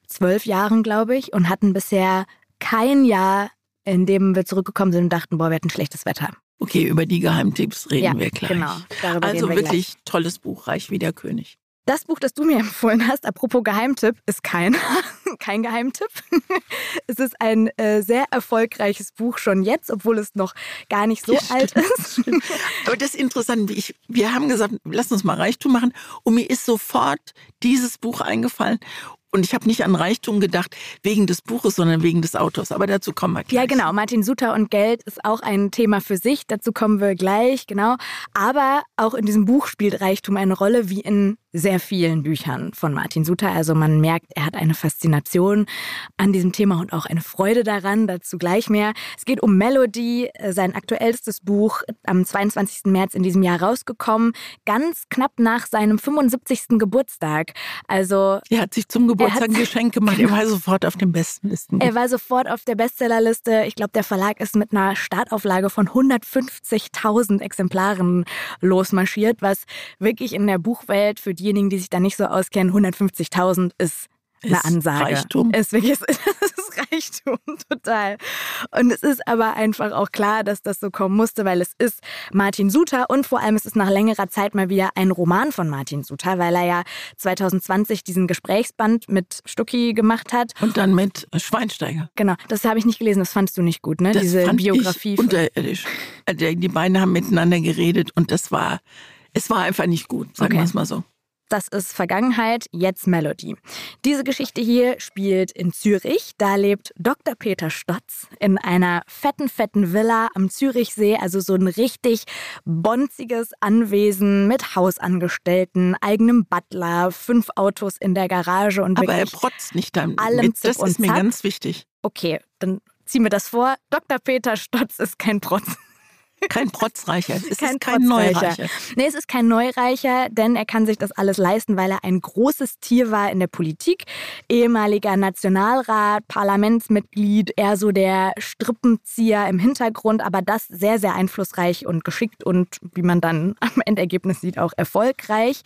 zwölf Jahren, glaube ich, und hatten bisher kein Jahr, in dem wir zurückgekommen sind und dachten, boah, wir hatten schlechtes Wetter. Okay, über die Geheimtipps reden ja, wir gleich. Genau, also wir wirklich gleich. tolles Buch, Reich wie der König. Das Buch, das du mir empfohlen hast, apropos Geheimtipp, ist kein, kein Geheimtipp. es ist ein äh, sehr erfolgreiches Buch schon jetzt, obwohl es noch gar nicht so ja, alt ist. Aber das ist interessant. Ich, wir haben gesagt, lass uns mal Reichtum machen. Und mir ist sofort dieses Buch eingefallen. Und ich habe nicht an Reichtum gedacht wegen des Buches, sondern wegen des Autors. Aber dazu kommen wir gleich. Ja, genau. Martin Suter und Geld ist auch ein Thema für sich. Dazu kommen wir gleich, genau. Aber auch in diesem Buch spielt Reichtum eine Rolle, wie in sehr vielen Büchern von Martin Suter. Also man merkt, er hat eine Faszination an diesem Thema und auch eine Freude daran. Dazu gleich mehr. Es geht um Melody, äh, sein aktuellstes Buch, am 22. März in diesem Jahr rausgekommen, ganz knapp nach seinem 75. Geburtstag. Also er hat sich zum Geburtstag ein Geschenk gemacht. Er war sofort auf den Bestenlisten. Er war sofort auf der Bestsellerliste. Ich glaube, der Verlag ist mit einer Startauflage von 150.000 Exemplaren losmarschiert, was wirklich in der Buchwelt für diejenigen, die sich da nicht so auskennen, 150.000 ist eine ist Ansage. Reichtum. Ist wirklich, es ist Reichtum, total. Und es ist aber einfach auch klar, dass das so kommen musste, weil es ist Martin Suter und vor allem ist es nach längerer Zeit mal wieder ein Roman von Martin Suter, weil er ja 2020 diesen Gesprächsband mit Stucki gemacht hat. Und dann mit Schweinsteiger. Genau, das habe ich nicht gelesen, das fandst du nicht gut, ne? Das Diese fand Biografie. Ich unterirdisch. Die beiden haben miteinander geredet und das war, es war einfach nicht gut, sagen okay. wir es mal so. Das ist Vergangenheit, jetzt Melody. Diese Geschichte hier spielt in Zürich. Da lebt Dr. Peter Stotz in einer fetten, fetten Villa am Zürichsee. Also so ein richtig bonziges Anwesen mit Hausangestellten, eigenem Butler, fünf Autos in der Garage und Aber er protzt nicht damit. Allem das ist mir ganz wichtig. Okay, dann zieh mir das vor. Dr. Peter Stotz ist kein Protz. Kein Protzreicher. Es kein ist kein Neureicher. Nee, es ist kein Neureicher, denn er kann sich das alles leisten, weil er ein großes Tier war in der Politik. Ehemaliger Nationalrat, Parlamentsmitglied, eher so der Strippenzieher im Hintergrund, aber das sehr, sehr einflussreich und geschickt und wie man dann am Endergebnis sieht, auch erfolgreich.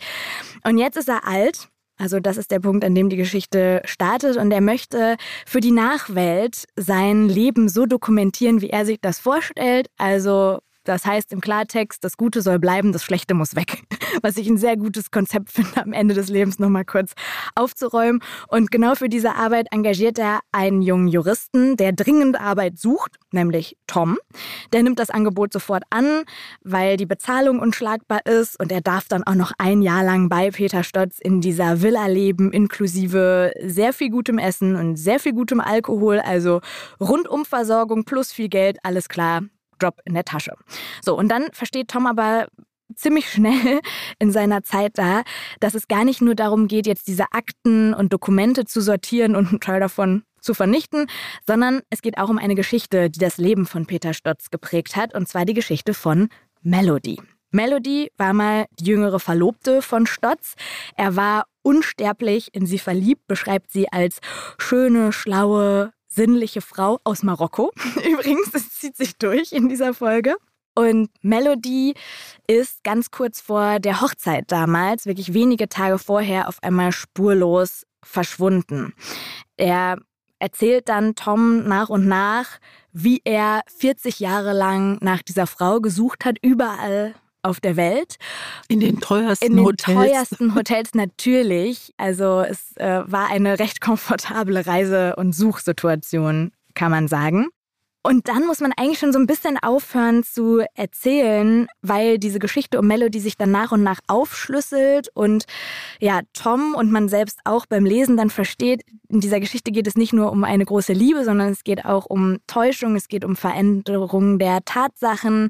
Und jetzt ist er alt. Also das ist der Punkt, an dem die Geschichte startet und er möchte für die Nachwelt sein Leben so dokumentieren, wie er sich das vorstellt. Also das heißt im Klartext, das Gute soll bleiben, das Schlechte muss weg. Was ich ein sehr gutes Konzept finde, am Ende des Lebens nochmal kurz aufzuräumen. Und genau für diese Arbeit engagiert er einen jungen Juristen, der dringend Arbeit sucht, nämlich Tom. Der nimmt das Angebot sofort an, weil die Bezahlung unschlagbar ist und er darf dann auch noch ein Jahr lang bei Peter Stotz in dieser Villa leben, inklusive sehr viel gutem Essen und sehr viel gutem Alkohol, also Rundumversorgung plus viel Geld, alles klar, Drop in der Tasche. So, und dann versteht Tom aber ziemlich schnell in seiner Zeit da, dass es gar nicht nur darum geht, jetzt diese Akten und Dokumente zu sortieren und einen Teil davon zu vernichten, sondern es geht auch um eine Geschichte, die das Leben von Peter Stotz geprägt hat, und zwar die Geschichte von Melody. Melody war mal die jüngere Verlobte von Stotz. Er war unsterblich in sie verliebt, beschreibt sie als schöne, schlaue, sinnliche Frau aus Marokko. Übrigens, das zieht sich durch in dieser Folge. Und Melody ist ganz kurz vor der Hochzeit damals, wirklich wenige Tage vorher, auf einmal spurlos verschwunden. Er erzählt dann Tom nach und nach, wie er 40 Jahre lang nach dieser Frau gesucht hat, überall auf der Welt. In den teuersten In den Hotels. teuersten Hotels natürlich. Also es äh, war eine recht komfortable Reise- und Suchsituation, kann man sagen. Und dann muss man eigentlich schon so ein bisschen aufhören zu erzählen, weil diese Geschichte um Melody sich dann nach und nach aufschlüsselt und ja, Tom und man selbst auch beim Lesen dann versteht, in dieser Geschichte geht es nicht nur um eine große Liebe, sondern es geht auch um Täuschung, es geht um Veränderung der Tatsachen,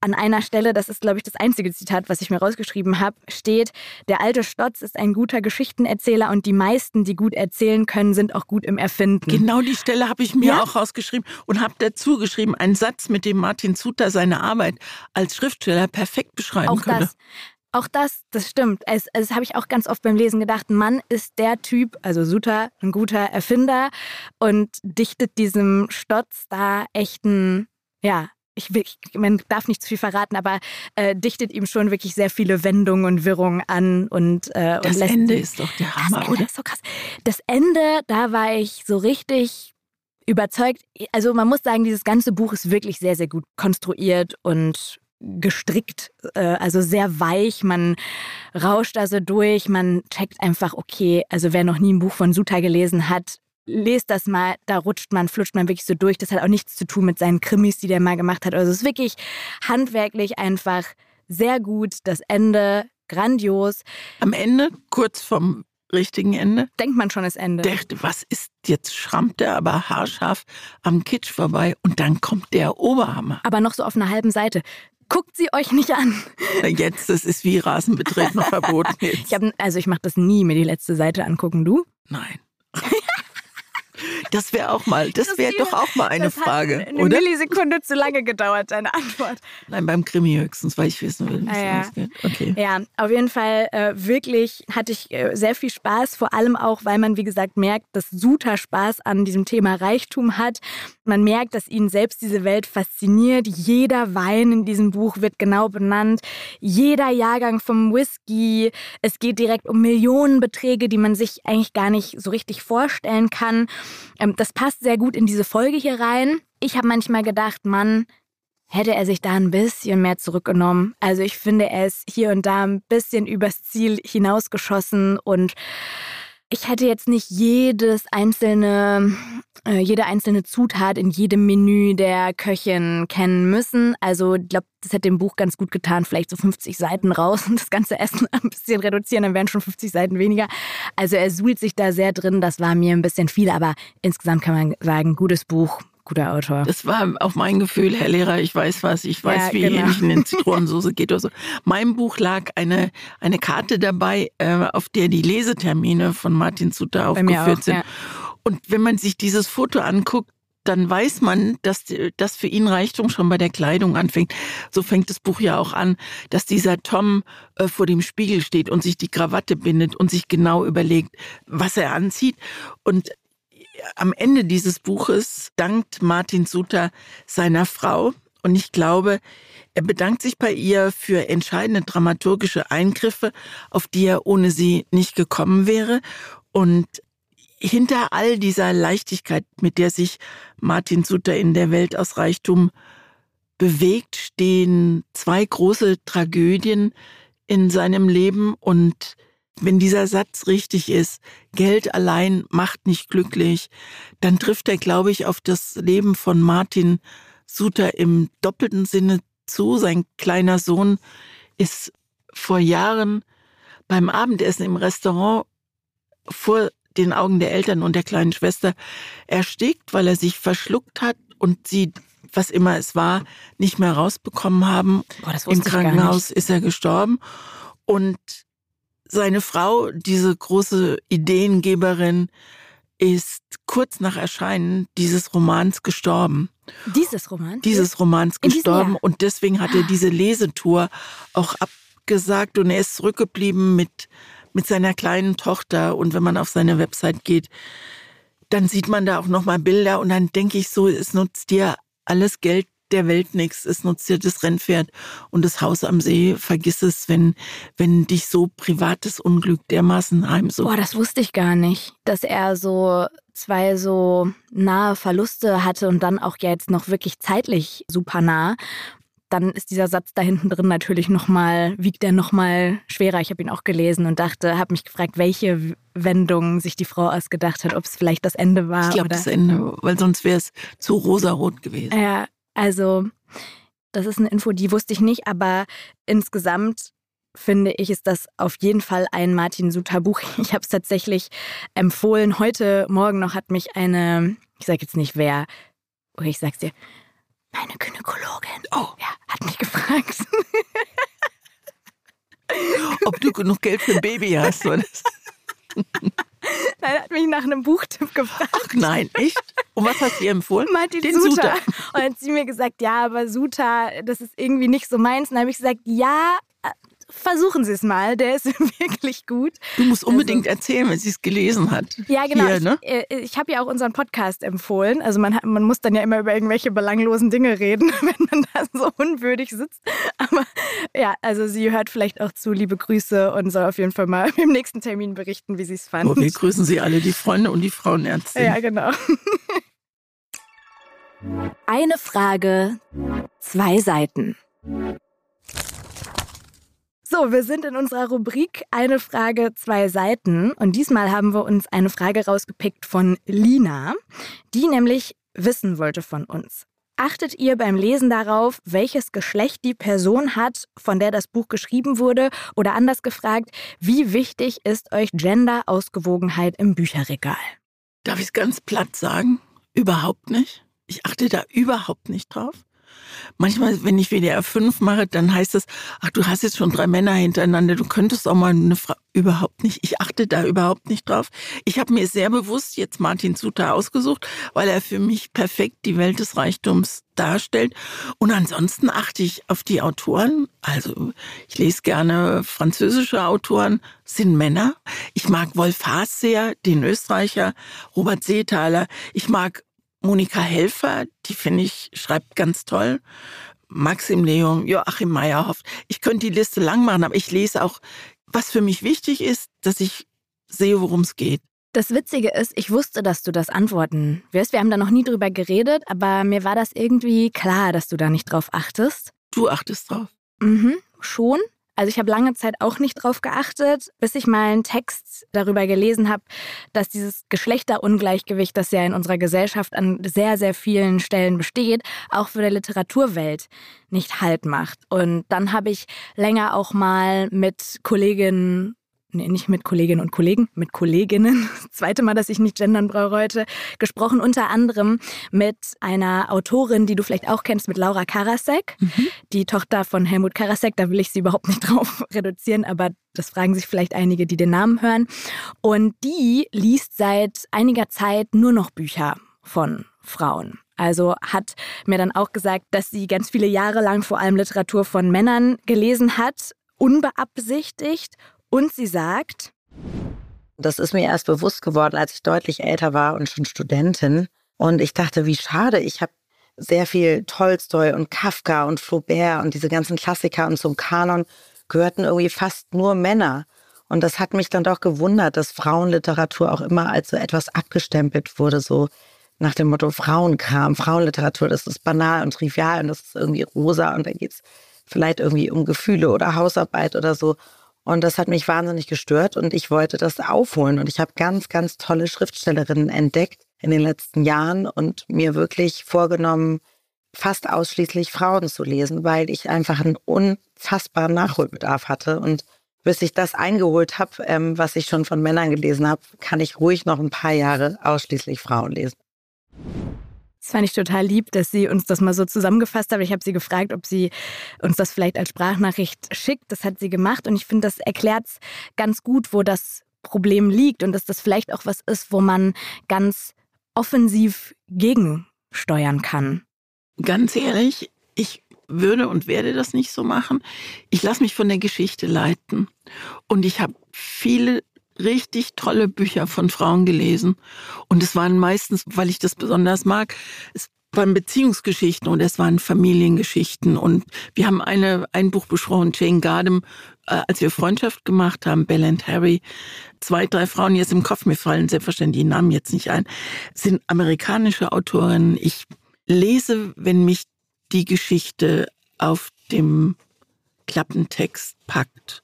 an einer Stelle, das ist, glaube ich, das einzige Zitat, was ich mir rausgeschrieben habe, steht, der alte Stotz ist ein guter Geschichtenerzähler und die meisten, die gut erzählen können, sind auch gut im Erfinden. Genau die Stelle habe ich mir ja? auch rausgeschrieben und habe dazu geschrieben, einen Satz, mit dem Martin Suter seine Arbeit als Schriftsteller perfekt beschreiben auch könnte. Das. Auch das, das stimmt. Es, das habe ich auch ganz oft beim Lesen gedacht. Mann ist der Typ, also Suter, ein guter Erfinder und dichtet diesem Stotz da echten, ja, ich, ich, man darf nicht zu viel verraten, aber äh, dichtet ihm schon wirklich sehr viele Wendungen und Wirrungen an und äh, das und Ende ist doch der Hammer, das oder? Ist so krass. Das Ende, da war ich so richtig überzeugt. Also man muss sagen, dieses ganze Buch ist wirklich sehr, sehr gut konstruiert und gestrickt, äh, also sehr weich. Man rauscht also durch, man checkt einfach, okay, also wer noch nie ein Buch von Suta gelesen hat, lest das mal, da rutscht man, flutscht man wirklich so durch. Das hat auch nichts zu tun mit seinen Krimis, die der mal gemacht hat. Also es ist wirklich handwerklich einfach sehr gut. Das Ende grandios. Am Ende, kurz vom richtigen Ende, denkt man schon das Ende. Dachte, was ist jetzt? Schrammt er aber haarscharf am Kitsch vorbei und dann kommt der Oberhammer. Aber noch so auf einer halben Seite. Guckt sie euch nicht an. Jetzt, das ist wie Rasenbetreten verboten. Jetzt. Ich hab, also ich mache das nie, mir die letzte Seite angucken. Du? Nein. Das wäre auch mal, das wäre doch auch mal eine das Frage, hat eine oder? Millisekunde zu lange gedauert, deine Antwort. Nein, beim Krimi höchstens, weil ich wissen will, wie es Ah, ja. ausgeht. Okay. Ja, auf jeden Fall äh, wirklich hatte ich äh, sehr viel Spaß, vor allem auch, weil man, wie gesagt, merkt, dass Suta Spaß an diesem Thema Reichtum hat. Man merkt, dass ihn selbst diese Welt fasziniert. Jeder Wein in diesem Buch wird genau benannt. Jeder Jahrgang vom Whisky. Es geht direkt um Millionenbeträge, die man sich eigentlich gar nicht so richtig vorstellen kann. Ähm, das passt sehr gut in diese Folge hier rein. Ich habe manchmal gedacht, Mann, hätte er sich da ein bisschen mehr zurückgenommen. Also ich finde, er ist hier und da ein bisschen übers Ziel hinausgeschossen und ich hätte jetzt nicht jedes einzelne, äh, jede einzelne Zutat in jedem Menü der Köchin kennen müssen. Also ich glaube, das hätte dem Buch ganz gut getan, vielleicht so 50 Seiten raus und das ganze Essen ein bisschen reduzieren, dann wären schon 50 Seiten weniger. Also er suhlt sich da sehr drin, das war mir ein bisschen viel, aber insgesamt kann man sagen, gutes Buch, guter Autor. Das war auch mein Gefühl, Herr Lehrer, ich weiß was, ich weiß, Ja, wie genau. ähnlich eine Zitronensoße geht oder so. Meinem Buch lag eine, eine Karte dabei, äh, auf der die Lesetermine von Martin Sutter aufgeführt auch, sind. ja. Und wenn man sich dieses Foto anguckt, dann weiß man, dass das für ihn Reichtum schon bei der Kleidung anfängt. So fängt das Buch ja auch an, dass dieser Tom äh, vor dem Spiegel steht und sich die Krawatte bindet und sich genau überlegt, was er anzieht. Und am Ende dieses Buches dankt Martin Suter seiner Frau und ich glaube, er bedankt sich bei ihr für entscheidende dramaturgische Eingriffe, auf die er ohne sie nicht gekommen wäre. Und hinter all dieser Leichtigkeit, mit der sich Martin Suter in der Welt aus Reichtum bewegt, stehen zwei große Tragödien in seinem Leben und wenn dieser Satz richtig ist, Geld allein macht nicht glücklich, dann trifft er, glaube ich, auf das Leben von Martin Suter im doppelten Sinne zu. Sein kleiner Sohn ist vor Jahren beim Abendessen im Restaurant vor den Augen der Eltern und der kleinen Schwester erstickt, weil er sich verschluckt hat und sie, was immer es war, nicht mehr rausbekommen haben. Boah, Im Krankenhaus ist er gestorben. Und seine Frau, diese große Ideengeberin, ist kurz nach Erscheinen dieses Romans gestorben. Dieses Roman? Dieses Romans gestorben. Und deswegen hat er diese Lesetour auch abgesagt und er ist zurückgeblieben mit, mit seiner kleinen Tochter. Und wenn man auf seine Website geht, dann sieht man da auch nochmal Bilder und dann denke ich so, es nutzt dir alles Geld der Welt nichts. Es nutzt dir das Rennpferd und das Haus am See. Vergiss es, wenn, wenn dich so privates Unglück dermaßen heimsucht. Boah, das wusste ich gar nicht, dass er so zwei so nahe Verluste hatte und dann auch ja jetzt noch wirklich zeitlich super nah. Dann ist dieser Satz da hinten drin natürlich nochmal, wiegt er nochmal schwerer. Ich habe ihn auch gelesen und dachte, habe mich gefragt, welche Wendung sich die Frau ausgedacht hat, ob es vielleicht das Ende war. ich glaube, das Ende, weil sonst wäre es zu rosarot gewesen. Ja, also das ist eine Info, die wusste ich nicht, aber insgesamt finde ich, ist das auf jeden Fall ein Martin Suter Buch. Ich habe es tatsächlich empfohlen. Heute Morgen noch hat mich eine, ich sage jetzt nicht wer, oder ich sag's dir, meine Gynäkologin, Oh. ja, hat mich gefragt. Ob du genug Geld für ein Baby hast. Oder? Nein, hat mich nach einem Buchtipp gefragt. Ach nein, echt? Und was hast du ihr empfohlen? Martin Den Suter. Suter. Und dann hat sie mir gesagt, ja, aber Suter, das ist irgendwie nicht so meins. Und dann habe ich gesagt, ja, versuchen Sie es mal, der ist wirklich gut. Du musst unbedingt erzählen, wenn sie es gelesen hat. Also Ja, genau. Hier, ne? Ich, äh, ich habe ja auch unseren Podcast empfohlen. Also man, hat, man muss dann ja immer über irgendwelche belanglosen Dinge reden, wenn man da so unwürdig sitzt. Aber ja, also sie hört vielleicht auch zu. Liebe Grüße und soll auf jeden Fall mal im nächsten Termin berichten, wie sie es fand. Oh, wir grüßen sie alle, die Freunde und die Frauenärztin. ja, genau. Eine Frage, zwei Seiten. So, wir sind in unserer Rubrik Eine Frage, zwei Seiten. Und diesmal haben wir uns eine Frage rausgepickt von Lina, die nämlich wissen wollte von uns. Achtet ihr beim Lesen darauf, welches Geschlecht die Person hat, von der das Buch geschrieben wurde? Oder anders gefragt, wie wichtig ist euch Gender-Ausgewogenheit im Bücherregal? Darf ich es ganz platt sagen? Überhaupt nicht. Ich achte da überhaupt nicht drauf. Manchmal, wenn ich WDR 5 mache, dann heißt es, ach, du hast jetzt schon drei Männer hintereinander, du könntest auch mal eine Frau. Überhaupt nicht. Ich achte da überhaupt nicht drauf. Ich habe mir sehr bewusst jetzt Martin Suter ausgesucht, weil er für mich perfekt die Welt des Reichtums darstellt. Und ansonsten achte ich auf die Autoren. Also ich lese gerne französische Autoren, sind Männer. Ich mag Wolf Haas sehr, den Österreicher, Robert Seethaler. Ich mag Monika Helfer, die finde ich, schreibt ganz toll. Maxim Leum, Joachim Meyerhoff. Ich könnte die Liste lang machen, aber ich lese auch, was für mich wichtig ist, dass ich sehe, worum es geht. Das Witzige ist, ich wusste, dass du das antworten wirst. Wir haben da noch nie drüber geredet, aber mir war das irgendwie klar, dass du da nicht drauf achtest. Du achtest drauf. Mhm, schon. Also ich habe lange Zeit auch nicht drauf geachtet, bis ich mal einen Text darüber gelesen habe, dass dieses Geschlechterungleichgewicht, das ja in unserer Gesellschaft an sehr, sehr vielen Stellen besteht, auch für die Literaturwelt nicht Halt macht. Und dann habe ich länger auch mal mit Kolleginnen nee, nicht mit Kolleginnen und Kollegen, mit Kolleginnen, das zweite Mal, dass ich nicht gendern brauche heute, gesprochen, unter anderem mit einer Autorin, die du vielleicht auch kennst, mit Laura Karasek, mhm. die Tochter von Helmut Karasek, da will ich sie überhaupt nicht drauf reduzieren, aber das fragen sich vielleicht einige, die den Namen hören. Und die liest seit einiger Zeit nur noch Bücher von Frauen. Also hat mir dann auch gesagt, dass sie ganz viele Jahre lang vor allem Literatur von Männern gelesen hat, unbeabsichtigt und sie sagt, das ist mir erst bewusst geworden, als ich deutlich älter war und schon Studentin. Und ich dachte, wie schade, ich habe sehr viel Tolstoi und Kafka und Flaubert und diese ganzen Klassiker und zum Kanon gehörten irgendwie fast nur Männer. Und das hat mich dann doch gewundert, dass Frauenliteratur auch immer als so etwas abgestempelt wurde, so nach dem Motto Frauenkram, Frauenliteratur, das ist banal und trivial und das ist irgendwie rosa und da geht es vielleicht irgendwie um Gefühle oder Hausarbeit oder so. Und das hat mich wahnsinnig gestört und ich wollte das aufholen. Und ich habe ganz, ganz tolle Schriftstellerinnen entdeckt in den letzten Jahren und mir wirklich vorgenommen, fast ausschließlich Frauen zu lesen, weil ich einfach einen unfassbaren Nachholbedarf hatte. Und bis ich das eingeholt habe, ähm, was ich schon von Männern gelesen habe, kann ich ruhig noch ein paar Jahre ausschließlich Frauen lesen. Das fand ich total lieb, dass sie uns das mal so zusammengefasst hat. Ich habe sie gefragt, ob sie uns das vielleicht als Sprachnachricht schickt. Das hat sie gemacht und ich finde, das erklärt ganz gut, wo das Problem liegt und dass das vielleicht auch was ist, wo man ganz offensiv gegensteuern kann. Ganz ehrlich, ich würde und werde das nicht so machen. Ich lasse mich von der Geschichte leiten. Und ich habe viele richtig tolle Bücher von Frauen gelesen. Und es waren meistens, weil ich das besonders mag, es waren Beziehungsgeschichten und es waren Familiengeschichten. Und wir haben eine, ein Buch besprochen, Jane Gardem, äh, als wir Freundschaft gemacht haben, Belle and Harry. Zwei, drei Frauen jetzt im Kopf, mir fallen selbstverständlich die Namen jetzt nicht ein, sind amerikanische Autorinnen. Ich lese, wenn mich die Geschichte auf dem Klappentext packt.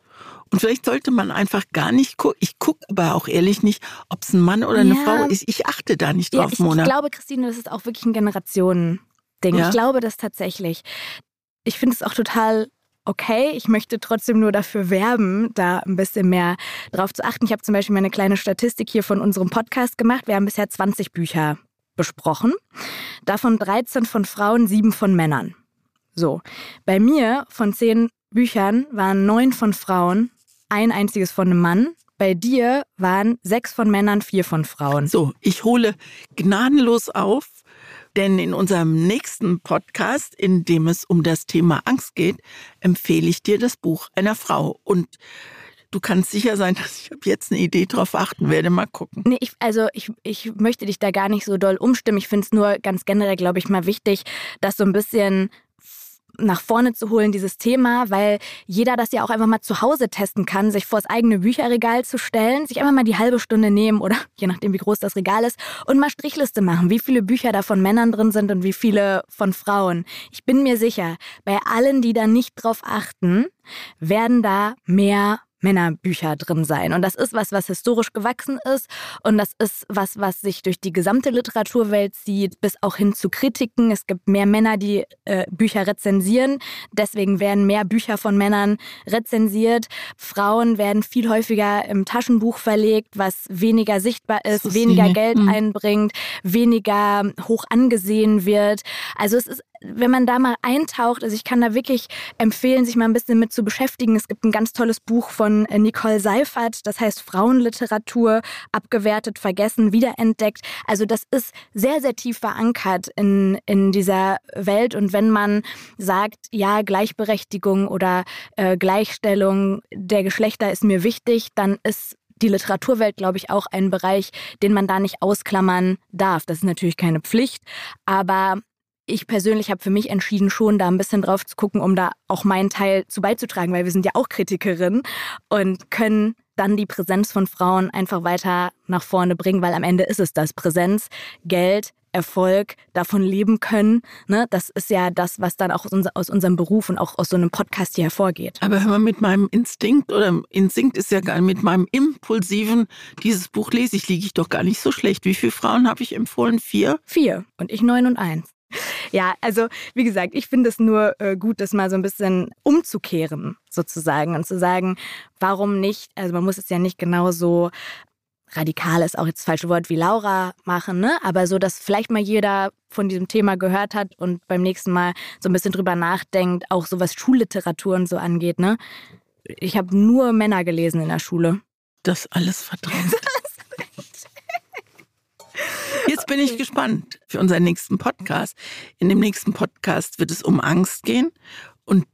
Und vielleicht sollte man einfach gar nicht gucken. Ich gucke aber auch ehrlich nicht, ob es ein Mann oder eine ja. Frau ist. Ich achte da nicht drauf, ja, ich, Mona. Ich glaube, Christine, das ist auch wirklich ein Generationending. Ja. Ich glaube das tatsächlich. Ich finde es auch total okay. Ich möchte trotzdem nur dafür werben, da ein bisschen mehr drauf zu achten. Ich habe zum Beispiel meine kleine Statistik hier von unserem Podcast gemacht. Wir haben bisher 20 Bücher besprochen. Davon 13 von Frauen, 7 von Männern. So. Bei mir von 10 Büchern waren 9 von Frauen ein einziges von einem Mann. Bei dir waren sechs von Männern, vier von Frauen. So, ich hole gnadenlos auf, denn in unserem nächsten Podcast, in dem es um das Thema Angst geht, empfehle ich dir das Buch einer Frau. Und du kannst sicher sein, dass ich ab jetzt eine Idee drauf achten werde. Mal gucken. Nee, ich, also ich, ich möchte dich da gar nicht so doll umstimmen. Ich finde es nur ganz generell, glaube ich, mal wichtig, dass so ein bisschen nach vorne zu holen, dieses Thema, weil jeder das ja auch einfach mal zu Hause testen kann, sich vor das eigene Bücherregal zu stellen, sich einfach mal die halbe Stunde nehmen oder je nachdem, wie groß das Regal ist und mal Strichliste machen, wie viele Bücher da von Männern drin sind und wie viele von Frauen. Ich bin mir sicher, bei allen, die da nicht drauf achten, werden da mehr Männerbücher drin sein. Und das ist was, was historisch gewachsen ist. Und das ist was, was sich durch die gesamte Literaturwelt zieht, bis auch hin zu Kritiken. Es gibt mehr Männer, die äh, Bücher rezensieren. Deswegen werden mehr Bücher von Männern rezensiert. Frauen werden viel häufiger im Taschenbuch verlegt, was weniger sichtbar ist, ist weniger Geld mhm. einbringt, weniger hoch angesehen wird. Also es ist wenn man da mal eintaucht, also ich kann da wirklich empfehlen, sich mal ein bisschen mit zu beschäftigen. Es gibt ein ganz tolles Buch von äh, Nicole Seifert, das heißt Frauenliteratur, abgewertet, vergessen, wiederentdeckt. Also das ist sehr, sehr tief verankert in, in dieser Welt. Und wenn man sagt, ja, Gleichberechtigung oder äh, Gleichstellung der Geschlechter ist mir wichtig, dann ist die Literaturwelt, glaube ich, auch ein Bereich, den man da nicht ausklammern darf. Das ist natürlich keine Pflicht, aber ich persönlich habe für mich entschieden, schon da ein bisschen drauf zu gucken, um da auch meinen Teil zu beizutragen, weil wir sind ja auch Kritikerinnen und können dann die Präsenz von Frauen einfach weiter nach vorne bringen, weil am Ende ist es das Präsenz, Geld, Erfolg, davon leben können. Ne? Das ist ja das, was dann auch aus, unserem Beruf und auch aus so einem Podcast hier hervorgeht. Aber hör mal, mit meinem Instinkt oder Instinkt ist ja gar nicht, mit meinem impulsiven, dieses Buch lese ich, liege ich doch gar nicht so schlecht. Wie viele Frauen habe ich empfohlen? Vier? Vier. Und ich neun und eins. Ja, also wie gesagt, ich finde es nur äh, gut, das mal so ein bisschen umzukehren sozusagen und zu sagen, warum nicht, also man muss es ja nicht genauso radikal ist auch jetzt das falsche Wort wie Laura machen, ne? aber so, dass vielleicht mal jeder von diesem Thema gehört hat und beim nächsten Mal so ein bisschen drüber nachdenkt, auch so was Schulliteratur und so angeht. Ne? Ich habe nur Männer gelesen in der Schule. Das alles verdrängt. Jetzt bin ich gespannt für unseren nächsten Podcast. In dem nächsten Podcast wird es um Angst gehen und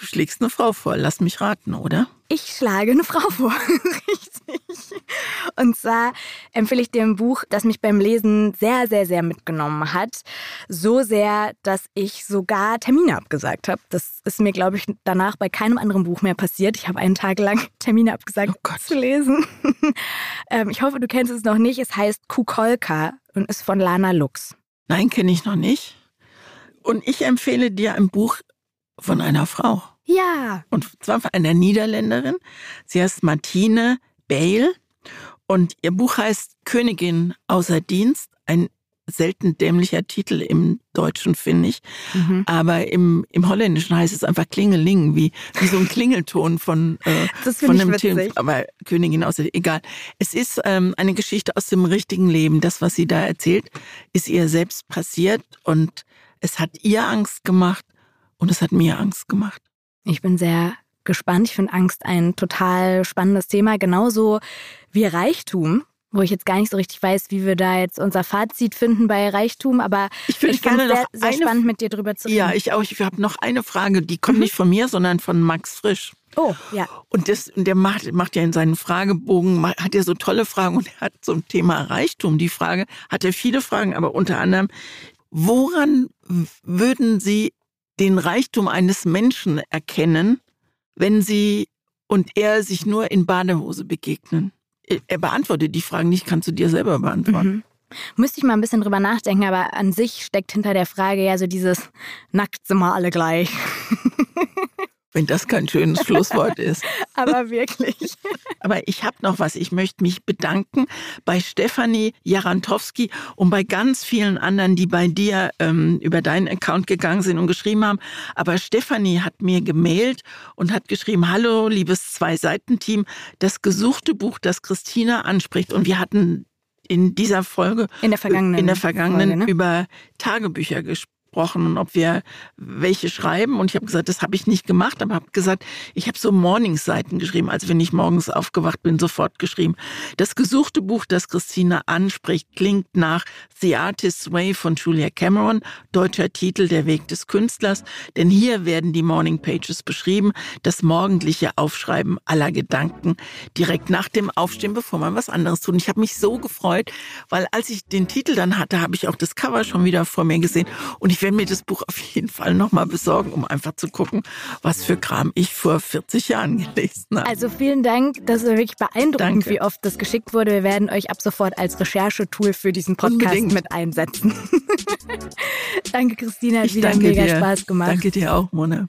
du schlägst eine Frau vor. Lass mich raten, oder? Ich schlage eine Frau vor, richtig. Und zwar empfehle ich dir ein Buch, das mich beim Lesen sehr, sehr, sehr mitgenommen hat. So sehr, dass ich sogar Termine abgesagt habe. Das ist mir, glaube ich, danach bei keinem anderen Buch mehr passiert. Ich habe einen Tag lang Termine abgesagt oh zu lesen. Ähm, ich hoffe, du kennst es noch nicht. Es heißt Kukolka und ist von Lana Lux. Nein, kenne ich noch nicht. Und ich empfehle dir ein Buch von einer Frau. Ja. Und zwar von einer Niederländerin. Sie heißt Martine Bale und ihr Buch heißt Königin außer Dienst. Ein selten dämlicher Titel im Deutschen, finde ich. Mhm. Aber im, im Holländischen heißt es einfach Klingeling, wie, wie so ein Klingelton von, äh, von einem Film. Aber Königin außer egal. Es ist ähm, eine Geschichte aus dem richtigen Leben. Das, was sie da erzählt, ist ihr selbst passiert und es hat ihr Angst gemacht und es hat mir Angst gemacht. Ich bin sehr gespannt. Ich finde Angst ein total spannendes Thema, genauso wie Reichtum wo ich jetzt gar nicht so richtig weiß, wie wir da jetzt unser Fazit finden bei Reichtum, aber ich, fand es sehr, sehr spannend, mit dir drüber zu reden. Ja, ich auch. Ich habe noch eine Frage, die kommt mhm. nicht von mir, sondern von Max Frisch. Oh, ja. Und das, der macht, macht ja in seinen Fragebogen, hat er so tolle Fragen und er hat zum Thema Reichtum die Frage, hat er viele Fragen, aber unter anderem, woran würden Sie den Reichtum eines Menschen erkennen, wenn sie und er sich nur in Badehose begegnen? Er beantwortet die Fragen nicht, kannst du dir selber beantworten. Mhm. Müsste ich mal ein bisschen drüber nachdenken, aber an sich steckt hinter der Frage ja so dieses nackt sind wir alle gleich. Wenn das kein schönes Schlusswort ist. Aber wirklich. Aber ich habe noch was. Ich möchte mich bedanken bei Stefanie Jarantowski und bei ganz vielen anderen, die bei dir ähm, über deinen Account gegangen sind und geschrieben haben. Aber Stefanie hat mir gemailt und hat geschrieben, hallo, liebes Zwei-Seiten-Team, das gesuchte Buch, das Christina anspricht. Und wir hatten in dieser Folge, in der vergangenen, in der vergangenen Folge, ne? über Tagebücher gesprochen gesprochen und ob wir welche schreiben. Und ich habe gesagt, das habe ich nicht gemacht, aber habe gesagt, ich habe so Morningseiten geschrieben, also wenn ich morgens aufgewacht bin, sofort geschrieben. Das gesuchte Buch, das Christina anspricht, klingt nach The Artist's Way von Julia Cameron, deutscher Titel Der Weg des Künstlers. Denn hier werden die Morning Pages beschrieben, das morgendliche Aufschreiben aller Gedanken direkt nach dem Aufstehen, bevor man was anderes tut. Und ich habe mich so gefreut, weil als ich den Titel dann hatte, habe ich auch das Cover schon wieder vor mir gesehen und ich werde mir das Buch auf jeden Fall nochmal besorgen, um einfach zu gucken, was für Kram ich vor 40 Jahren gelesen habe. Also vielen Dank. Das ist wirklich beeindruckend, Danke. wie oft das geschickt wurde. Wir werden euch ab sofort als Recherchetool für diesen Podcast Unbedingt. mit einsetzen. Danke, Christina. Hat ich wieder mega dir. Spaß gemacht. Danke dir auch, Mona.